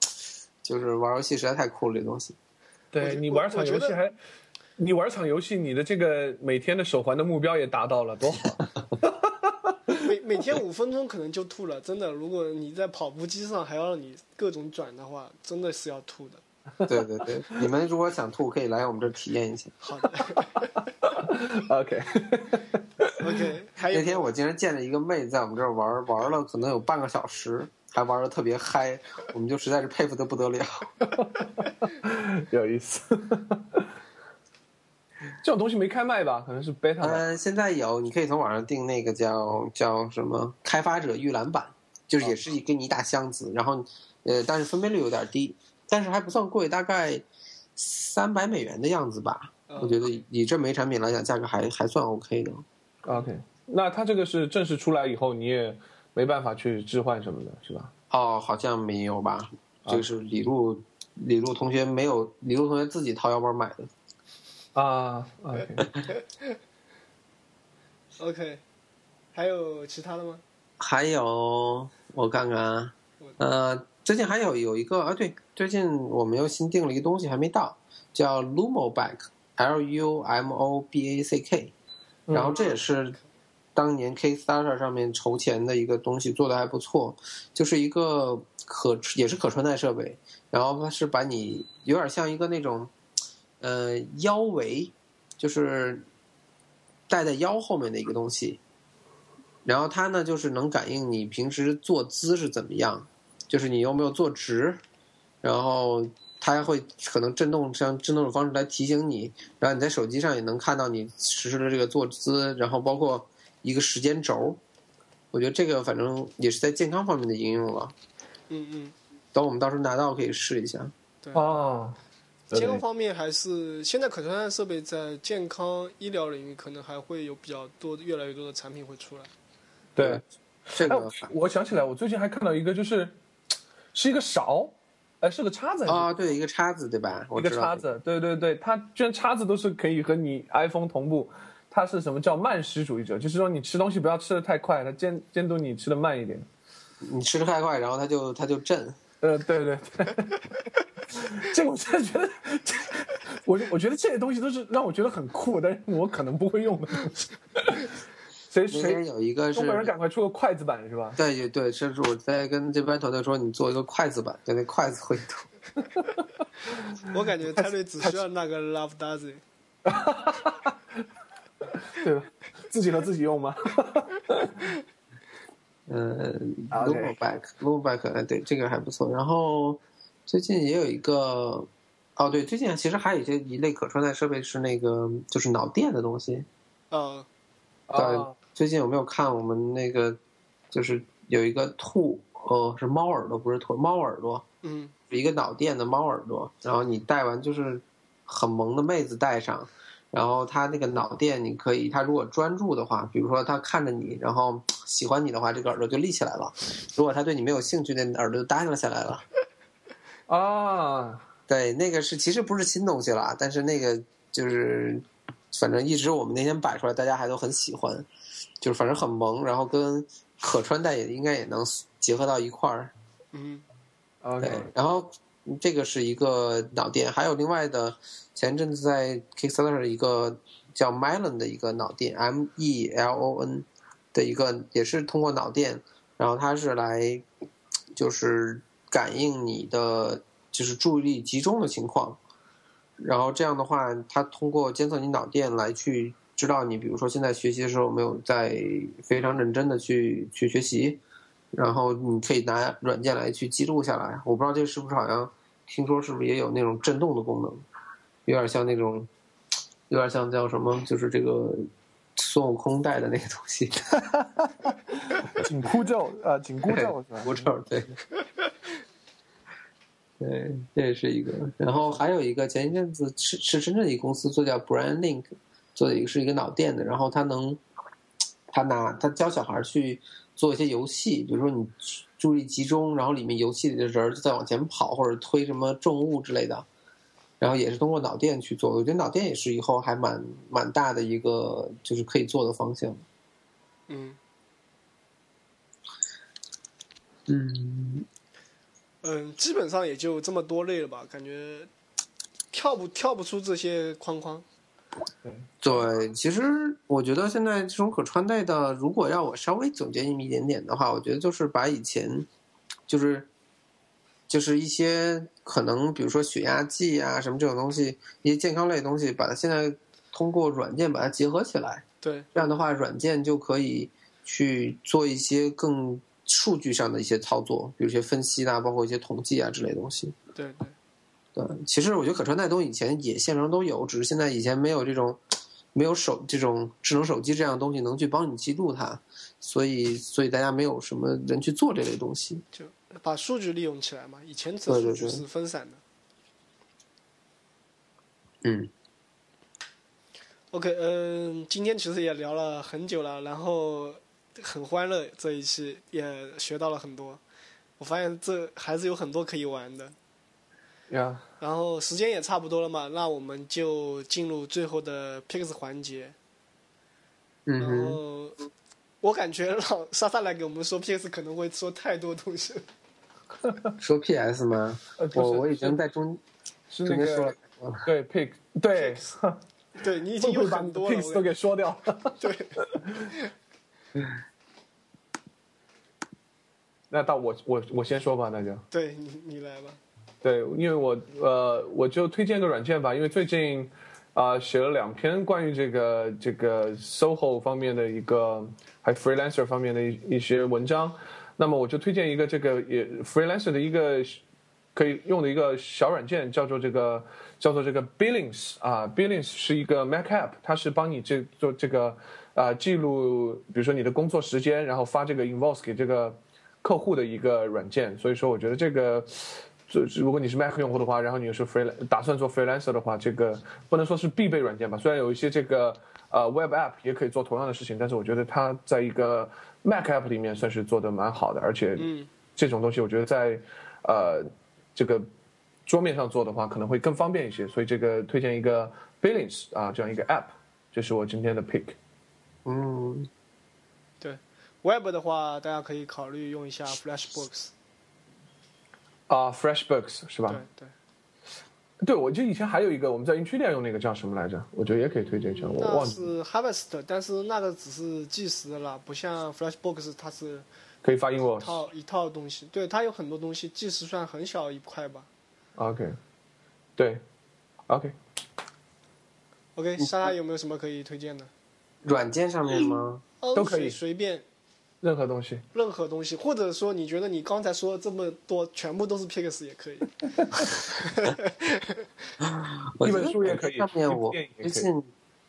就是玩游戏实在太酷了，这东西。对你玩场游戏还，你玩场游戏，你的这个每天的手环的目标也达到了，多好！每每天五分钟可能就吐了，真的。如果你在跑步机上还要让你各种转的话，真的是要吐的。对对对，你们如果想吐，可以来我们这儿体验一下。好的 OK，，OK，还有那天我竟然见了一个妹子在我们这儿玩，玩了可能有半个小时，还玩的特别嗨，我们就实在是佩服的不得了。有意思。这种东西没开卖吧？可能是 beta 吧。嗯，现在有，你可以从网上订那个叫叫什么开发者预览版，就是也是一给你一大箱子，然后呃，但是分辨率有点低，但是还不算贵，大概三百美元的样子吧。嗯我觉得以以这枚产品来讲，价格还还算 OK 的。OK，那它这个是正式出来以后，你也没办法去置换什么的，是吧？哦，好像没有吧？这个是李璐李璐同学没有，李璐同学自己掏腰包买的。啊，OK，OK，还有其他的吗？还有我看看啊，呃，最近还有有一个啊，对，最近我们又新订了一个东西，还没到，叫 Lumo Back，L U M O B A C K，然后这也是当年 Kickstarter 上面筹钱的一个东西，做的还不错，就是一个可也是可穿戴设备，然后它是把你有点像一个那种呃腰围，就是戴在腰后面的一个东西。然后它呢，就是能感应你平时坐姿是怎么样，就是你有没有坐直，然后它还会可能震动，像震动的方式来提醒你，然后你在手机上也能看到你实时的这个坐姿，然后包括一个时间轴。我觉得这个反正也是在健康方面的应用了。嗯嗯，等我们到时候拿到可以试一下。哦，对健康方面还是现在可穿戴设备在健康医疗领域可能还会有比较多、越来越多的产品会出来。对。哎这个，我想起来，我最近还看到一个，就是是一个勺，哎，是个叉子啊，对，一个叉子对吧？一个叉子，对对对，它居然叉子都是可以和你 iPhone 同步。它是什么叫慢食主义者？就是说你吃东西不要吃的太快，它监监督你吃的慢一点。你吃的太快，然后它就它就震。呃，对对对，这个我真的觉得，这我我觉得这些东西都是让我觉得很酷，但是我可能不会用的东西。谁谁有一个是东北人赶快出个筷子版是吧？对对，这是我在跟这边团队说，你做一个筷子版，就那筷子绘图。我感觉泰瑞只需要那个 Love Does It。对吧？自己和自己用吗？嗯，Loopback，Loopback，哎，对，这个还不错。然后最近也有一个，哦，对，最近其实还有一些一类可穿戴设备是那个就是脑电的东西。呃，啊，最近有没有看我们那个就是有一个兔，呃，是猫耳朵，不是兔，猫耳朵，嗯，一个脑电的猫耳朵，然后你戴完就是很萌的妹子戴上，然后他那个脑电你可以，他如果专注的话，比如说他看着你，然后喜欢你的话，这个耳朵就立起来了；如果他对你没有兴趣，那耳朵就耷拉下来了。啊，对，那个是其实不是新东西了，但是那个就是反正一直我们那天摆出来，大家还都很喜欢，就是反正很萌，然后跟可穿戴也应该也能结合到一块儿。嗯，OK，对，然后这个是一个脑电，还有另外的，前阵子在 Kickstarter 一个叫 Melon 的一个脑电，M E L O N 的一个，也是通过脑电，然后它是来就是感应你的就是注意力集中的情况，然后这样的话，它通过监测你脑电来去知道你，比如说现在学习的时候没有在非常认真的去去学习，然后你可以拿软件来去记录下来。我不知道这是不是好像听说是不是也有那种震动的功能，有点像那种，有点像叫什么，就是这个孙悟空带的那个东西，紧箍咒，啊，紧箍咒是吧？狐臭对。对，这也是一个。然后还有一个，前一阵子是是深圳一个公司做叫 Brand Link 做的一个是一个脑电的，然后他能，他拿他教小孩去做一些游戏，比如说你注意集中，然后里面游戏里的人就在往前跑或者推什么重物之类的，然后也是通过脑电去做。我觉得脑电也是以后还蛮蛮大的一个就是可以做的方向。嗯，嗯，嗯，基本上也就这么多类了吧，感觉跳不跳不出这些框框。对，其实我觉得现在这种可穿戴的，如果要我稍微总结一点点的话，我觉得就是把以前就是就是一些可能比如说血压计啊什么这种东西，一些健康类的东西，把它现在通过软件把它结合起来，对，这样的话软件就可以去做一些更数据上的一些操作，比如一些分析啊，包括一些统计啊之类的东西。对对，对，其实我觉得可穿戴东西以前也现成都有，只是现在以前没有这种没有手这种智能手机这样的东西能去帮你记录它，所以所以大家没有什么人去做这类东西。就把数据利用起来嘛。以前这对对对数据是分散的。嗯，OK，嗯，今天其实也聊了很久了，然后很欢乐，这一期也学到了很多。我发现这还是有很多可以玩的。呀，然后时间也差不多了嘛，那我们就进入最后的 picks 环节。然嗯哼，后我感觉让莎莎来给我们说 picks 可能会说太多东西了。说 PS 吗？我我已经在中是那中间说了个，对 pick，对，对你已经有很多了，picks 都给说掉了？对，那到我我我先说吧，那就。对你你来吧。对，因为我呃，我就推荐个软件吧，因为最近啊、写了两篇关于这个这个 SOHO 方面的一个，还 freelancer 方面的一一些文章。那么我就推荐一个这个也 freelancer 的一个可以用的一个小软件，叫做这个叫做这个 Billings 啊，Billings 是一个 Mac app，它是帮你这做这个啊、记录，比如说你的工作时间，然后发这个 invoice 给这个客户的一个软件。所以说，我觉得这个。就如果你是 Mac 用户的话，然后你又是 free 打算做 freelancer 的话，这个不能说是必备软件吧。虽然有一些这个呃 web app 也可以做同样的事情，但是我觉得它在一个 Mac app 里面算是做的蛮好的，而且嗯这种东西我觉得在呃这个桌面上做的话可能会更方便一些，所以这个推荐一个 Billings 啊这样一个 app，这是我今天的 pick。嗯对 Web 的话，大家可以考虑用一下 FlashBooks。啊，FreshBooks 是吧？对对，对，我记得以前还有一个我们在 Intuidia 用那个叫什么来着？我觉得也可以推荐一下，我忘记是 Harvest，但是那个只是计时的啦，不像 FreshBooks 它是可以发一 invoice。套一套东西。对，它有很多东西，计时算很小一块吧。OK，对，OK，OK，莎拉有没有什么可以推荐的？软件上面吗？都可以随随便任何东西。任何东西，或者说你觉得你刚才说的这么多全部都是 Pix 也可以。一本我觉得书也可以上面我最近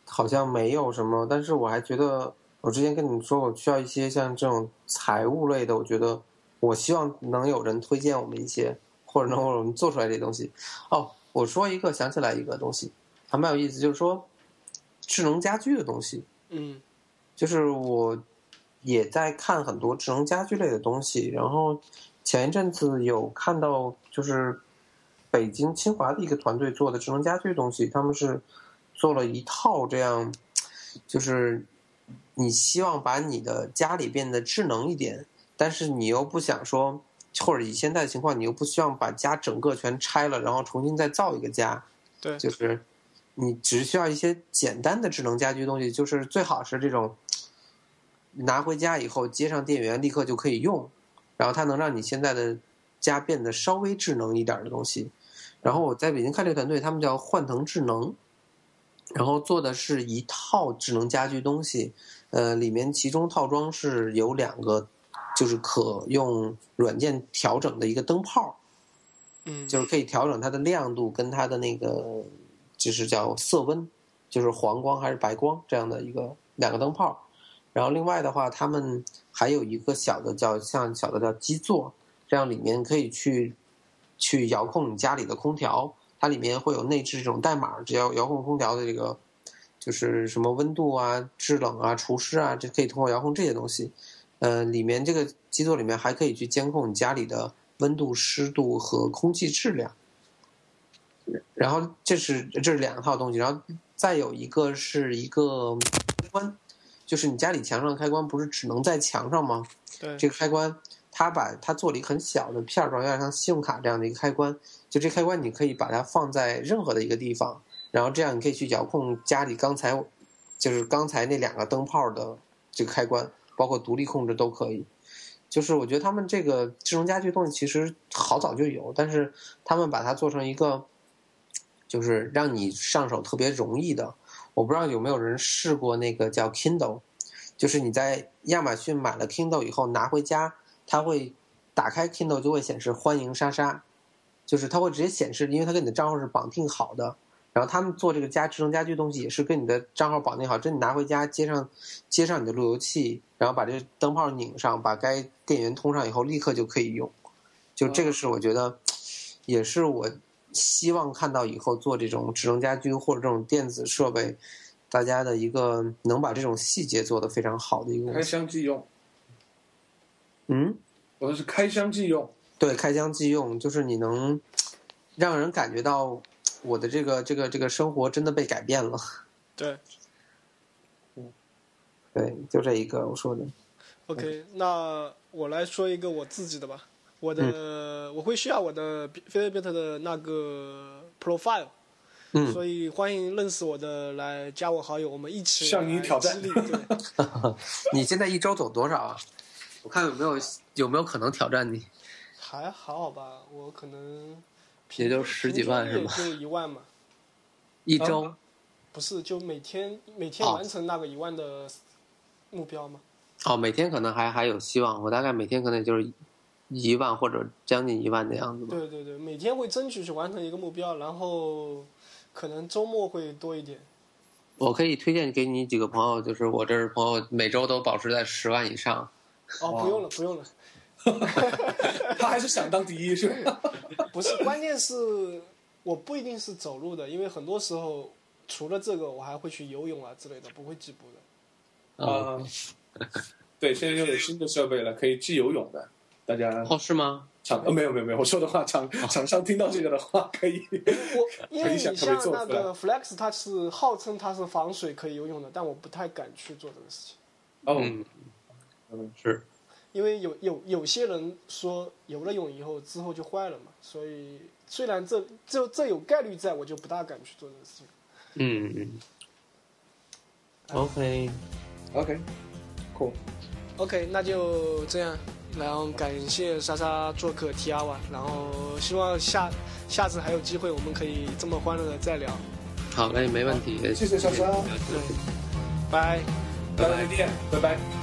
好像没有什么，但是我还觉得，我之前跟你们说，我需要一些像这种财务类的，我觉得我希望能有人推荐我们一些，或者能我们做出来这些东西。哦，我说一个，想起来一个东西，还蛮有意思，就是说智能家居的东西，嗯就是我也在看很多智能家居类的东西，然后前一阵子有看到就是北京清华的一个团队做的智能家居东西，他们是做了一套这样，就是你希望把你的家里变得智能一点，但是你又不想说，或者以现在的情况，你又不希望把家整个全拆了，然后重新再造一个家，对。就是你只需要一些简单的智能家居东西，就是最好是这种拿回家以后接上电源立刻就可以用，然后它能让你现在的家变得稍微智能一点的东西。然后我在北京看这个团队，他们叫幻腾智能，然后做的是一套智能家居东西，呃，里面其中套装是有两个，就是可用软件调整的一个灯泡，嗯，就是可以调整它的亮度跟它的那个就是叫色温，就是黄光还是白光这样的一个两个灯泡。然后另外的话，他们还有一个小的叫像小的叫基座，这样里面可以去去遥控你家里的空调，它里面会有内置这种代码，只要遥控空调的这个就是什么温度啊、制冷啊、除湿啊，这可以通过遥控这些东西。呃，里面这个基座里面还可以去监控你家里的温度、湿度和空气质量。然后这是这是两套东西，然后再有一个是一个开关，就是你家里墙上的开关不是只能在墙上吗？对，这个开关，它把它做了一个很小的片儿状，有点像信用卡这样的一个开关。就这开关，你可以把它放在任何的一个地方，然后这样你可以去遥控家里刚才就是刚才那两个灯泡的这个开关，包括独立控制都可以。就是我觉得他们这个智能家居东西其实好早就有，但是他们把它做成一个，就是让你上手特别容易的。我不知道有没有人试过那个叫 Kindle，就是你在亚马逊买了 Kindle 以后拿回家，它会打开 Kindle 就会显示欢迎莎莎，就是它会直接显示，因为它跟你的账号是绑定好的。然后他们做这个家智能家居东西也是跟你的账号绑定好，这你拿回家接上接上你的路由器，然后把这个灯泡拧上，把该电源通上以后，立刻就可以用。就这个是我觉得，也是我希望看到以后做这种智能家居或者这种电子设备，大家的一个能把这种细节做得非常好的一个开。箱即用，嗯，我说是开箱即用。对，开箱即用，就是你能让人感觉到我的这个这个这个生活真的被改变了。对对，就这一个我说的。，OK，那我来说一个我自己的吧。我的、嗯我会需要我的 Fitbit 的那个 profile，、嗯，所以欢迎认识我的来加我好友，我们一起向你挑战对，你现在一周走多少啊？我看有没有有没有可能挑战你？还好吧，我可能也就十几万是吗平均也就一万嘛，一周？不是就每天每天哦完成那个一万的目标吗？哦，每天可能还还有希望。我大概每天可能也就是一万或者将近一万的样子吧。对对对，每天会争取去完成一个目标，然后可能周末会多一点。我可以推荐给你几个朋友，就是我这儿朋友每周都保持在十万以上。哦，不用了，不用了。他还是想当第一是吧？不是，关键是我不一定是走路的，因为很多时候除了这个，我还会去游泳啊之类的，不会计步的。嗯，啊，对，现在又有新的设备了，可以计游泳的，大家哦，是吗？厂呃没有没有没有，我说的话厂厂商听到这个的话可以，我 因为你像那个 Flex，它是号称它是防水可以游泳的，但我不太敢去做这个事情。哦，嗯，嗯是。因为有有有些人说游了泳以后之后就坏了嘛，所以虽然这这这有概率在，我就不大敢去做这个事情。嗯嗯。OK，OK，cool。OK，那就这样，然后感谢莎莎做客 T R 万，然后希望下下次还有机会，我们可以这么欢乐的再聊。好嘞，没问题。谢谢莎莎对，拜。再见，拜拜。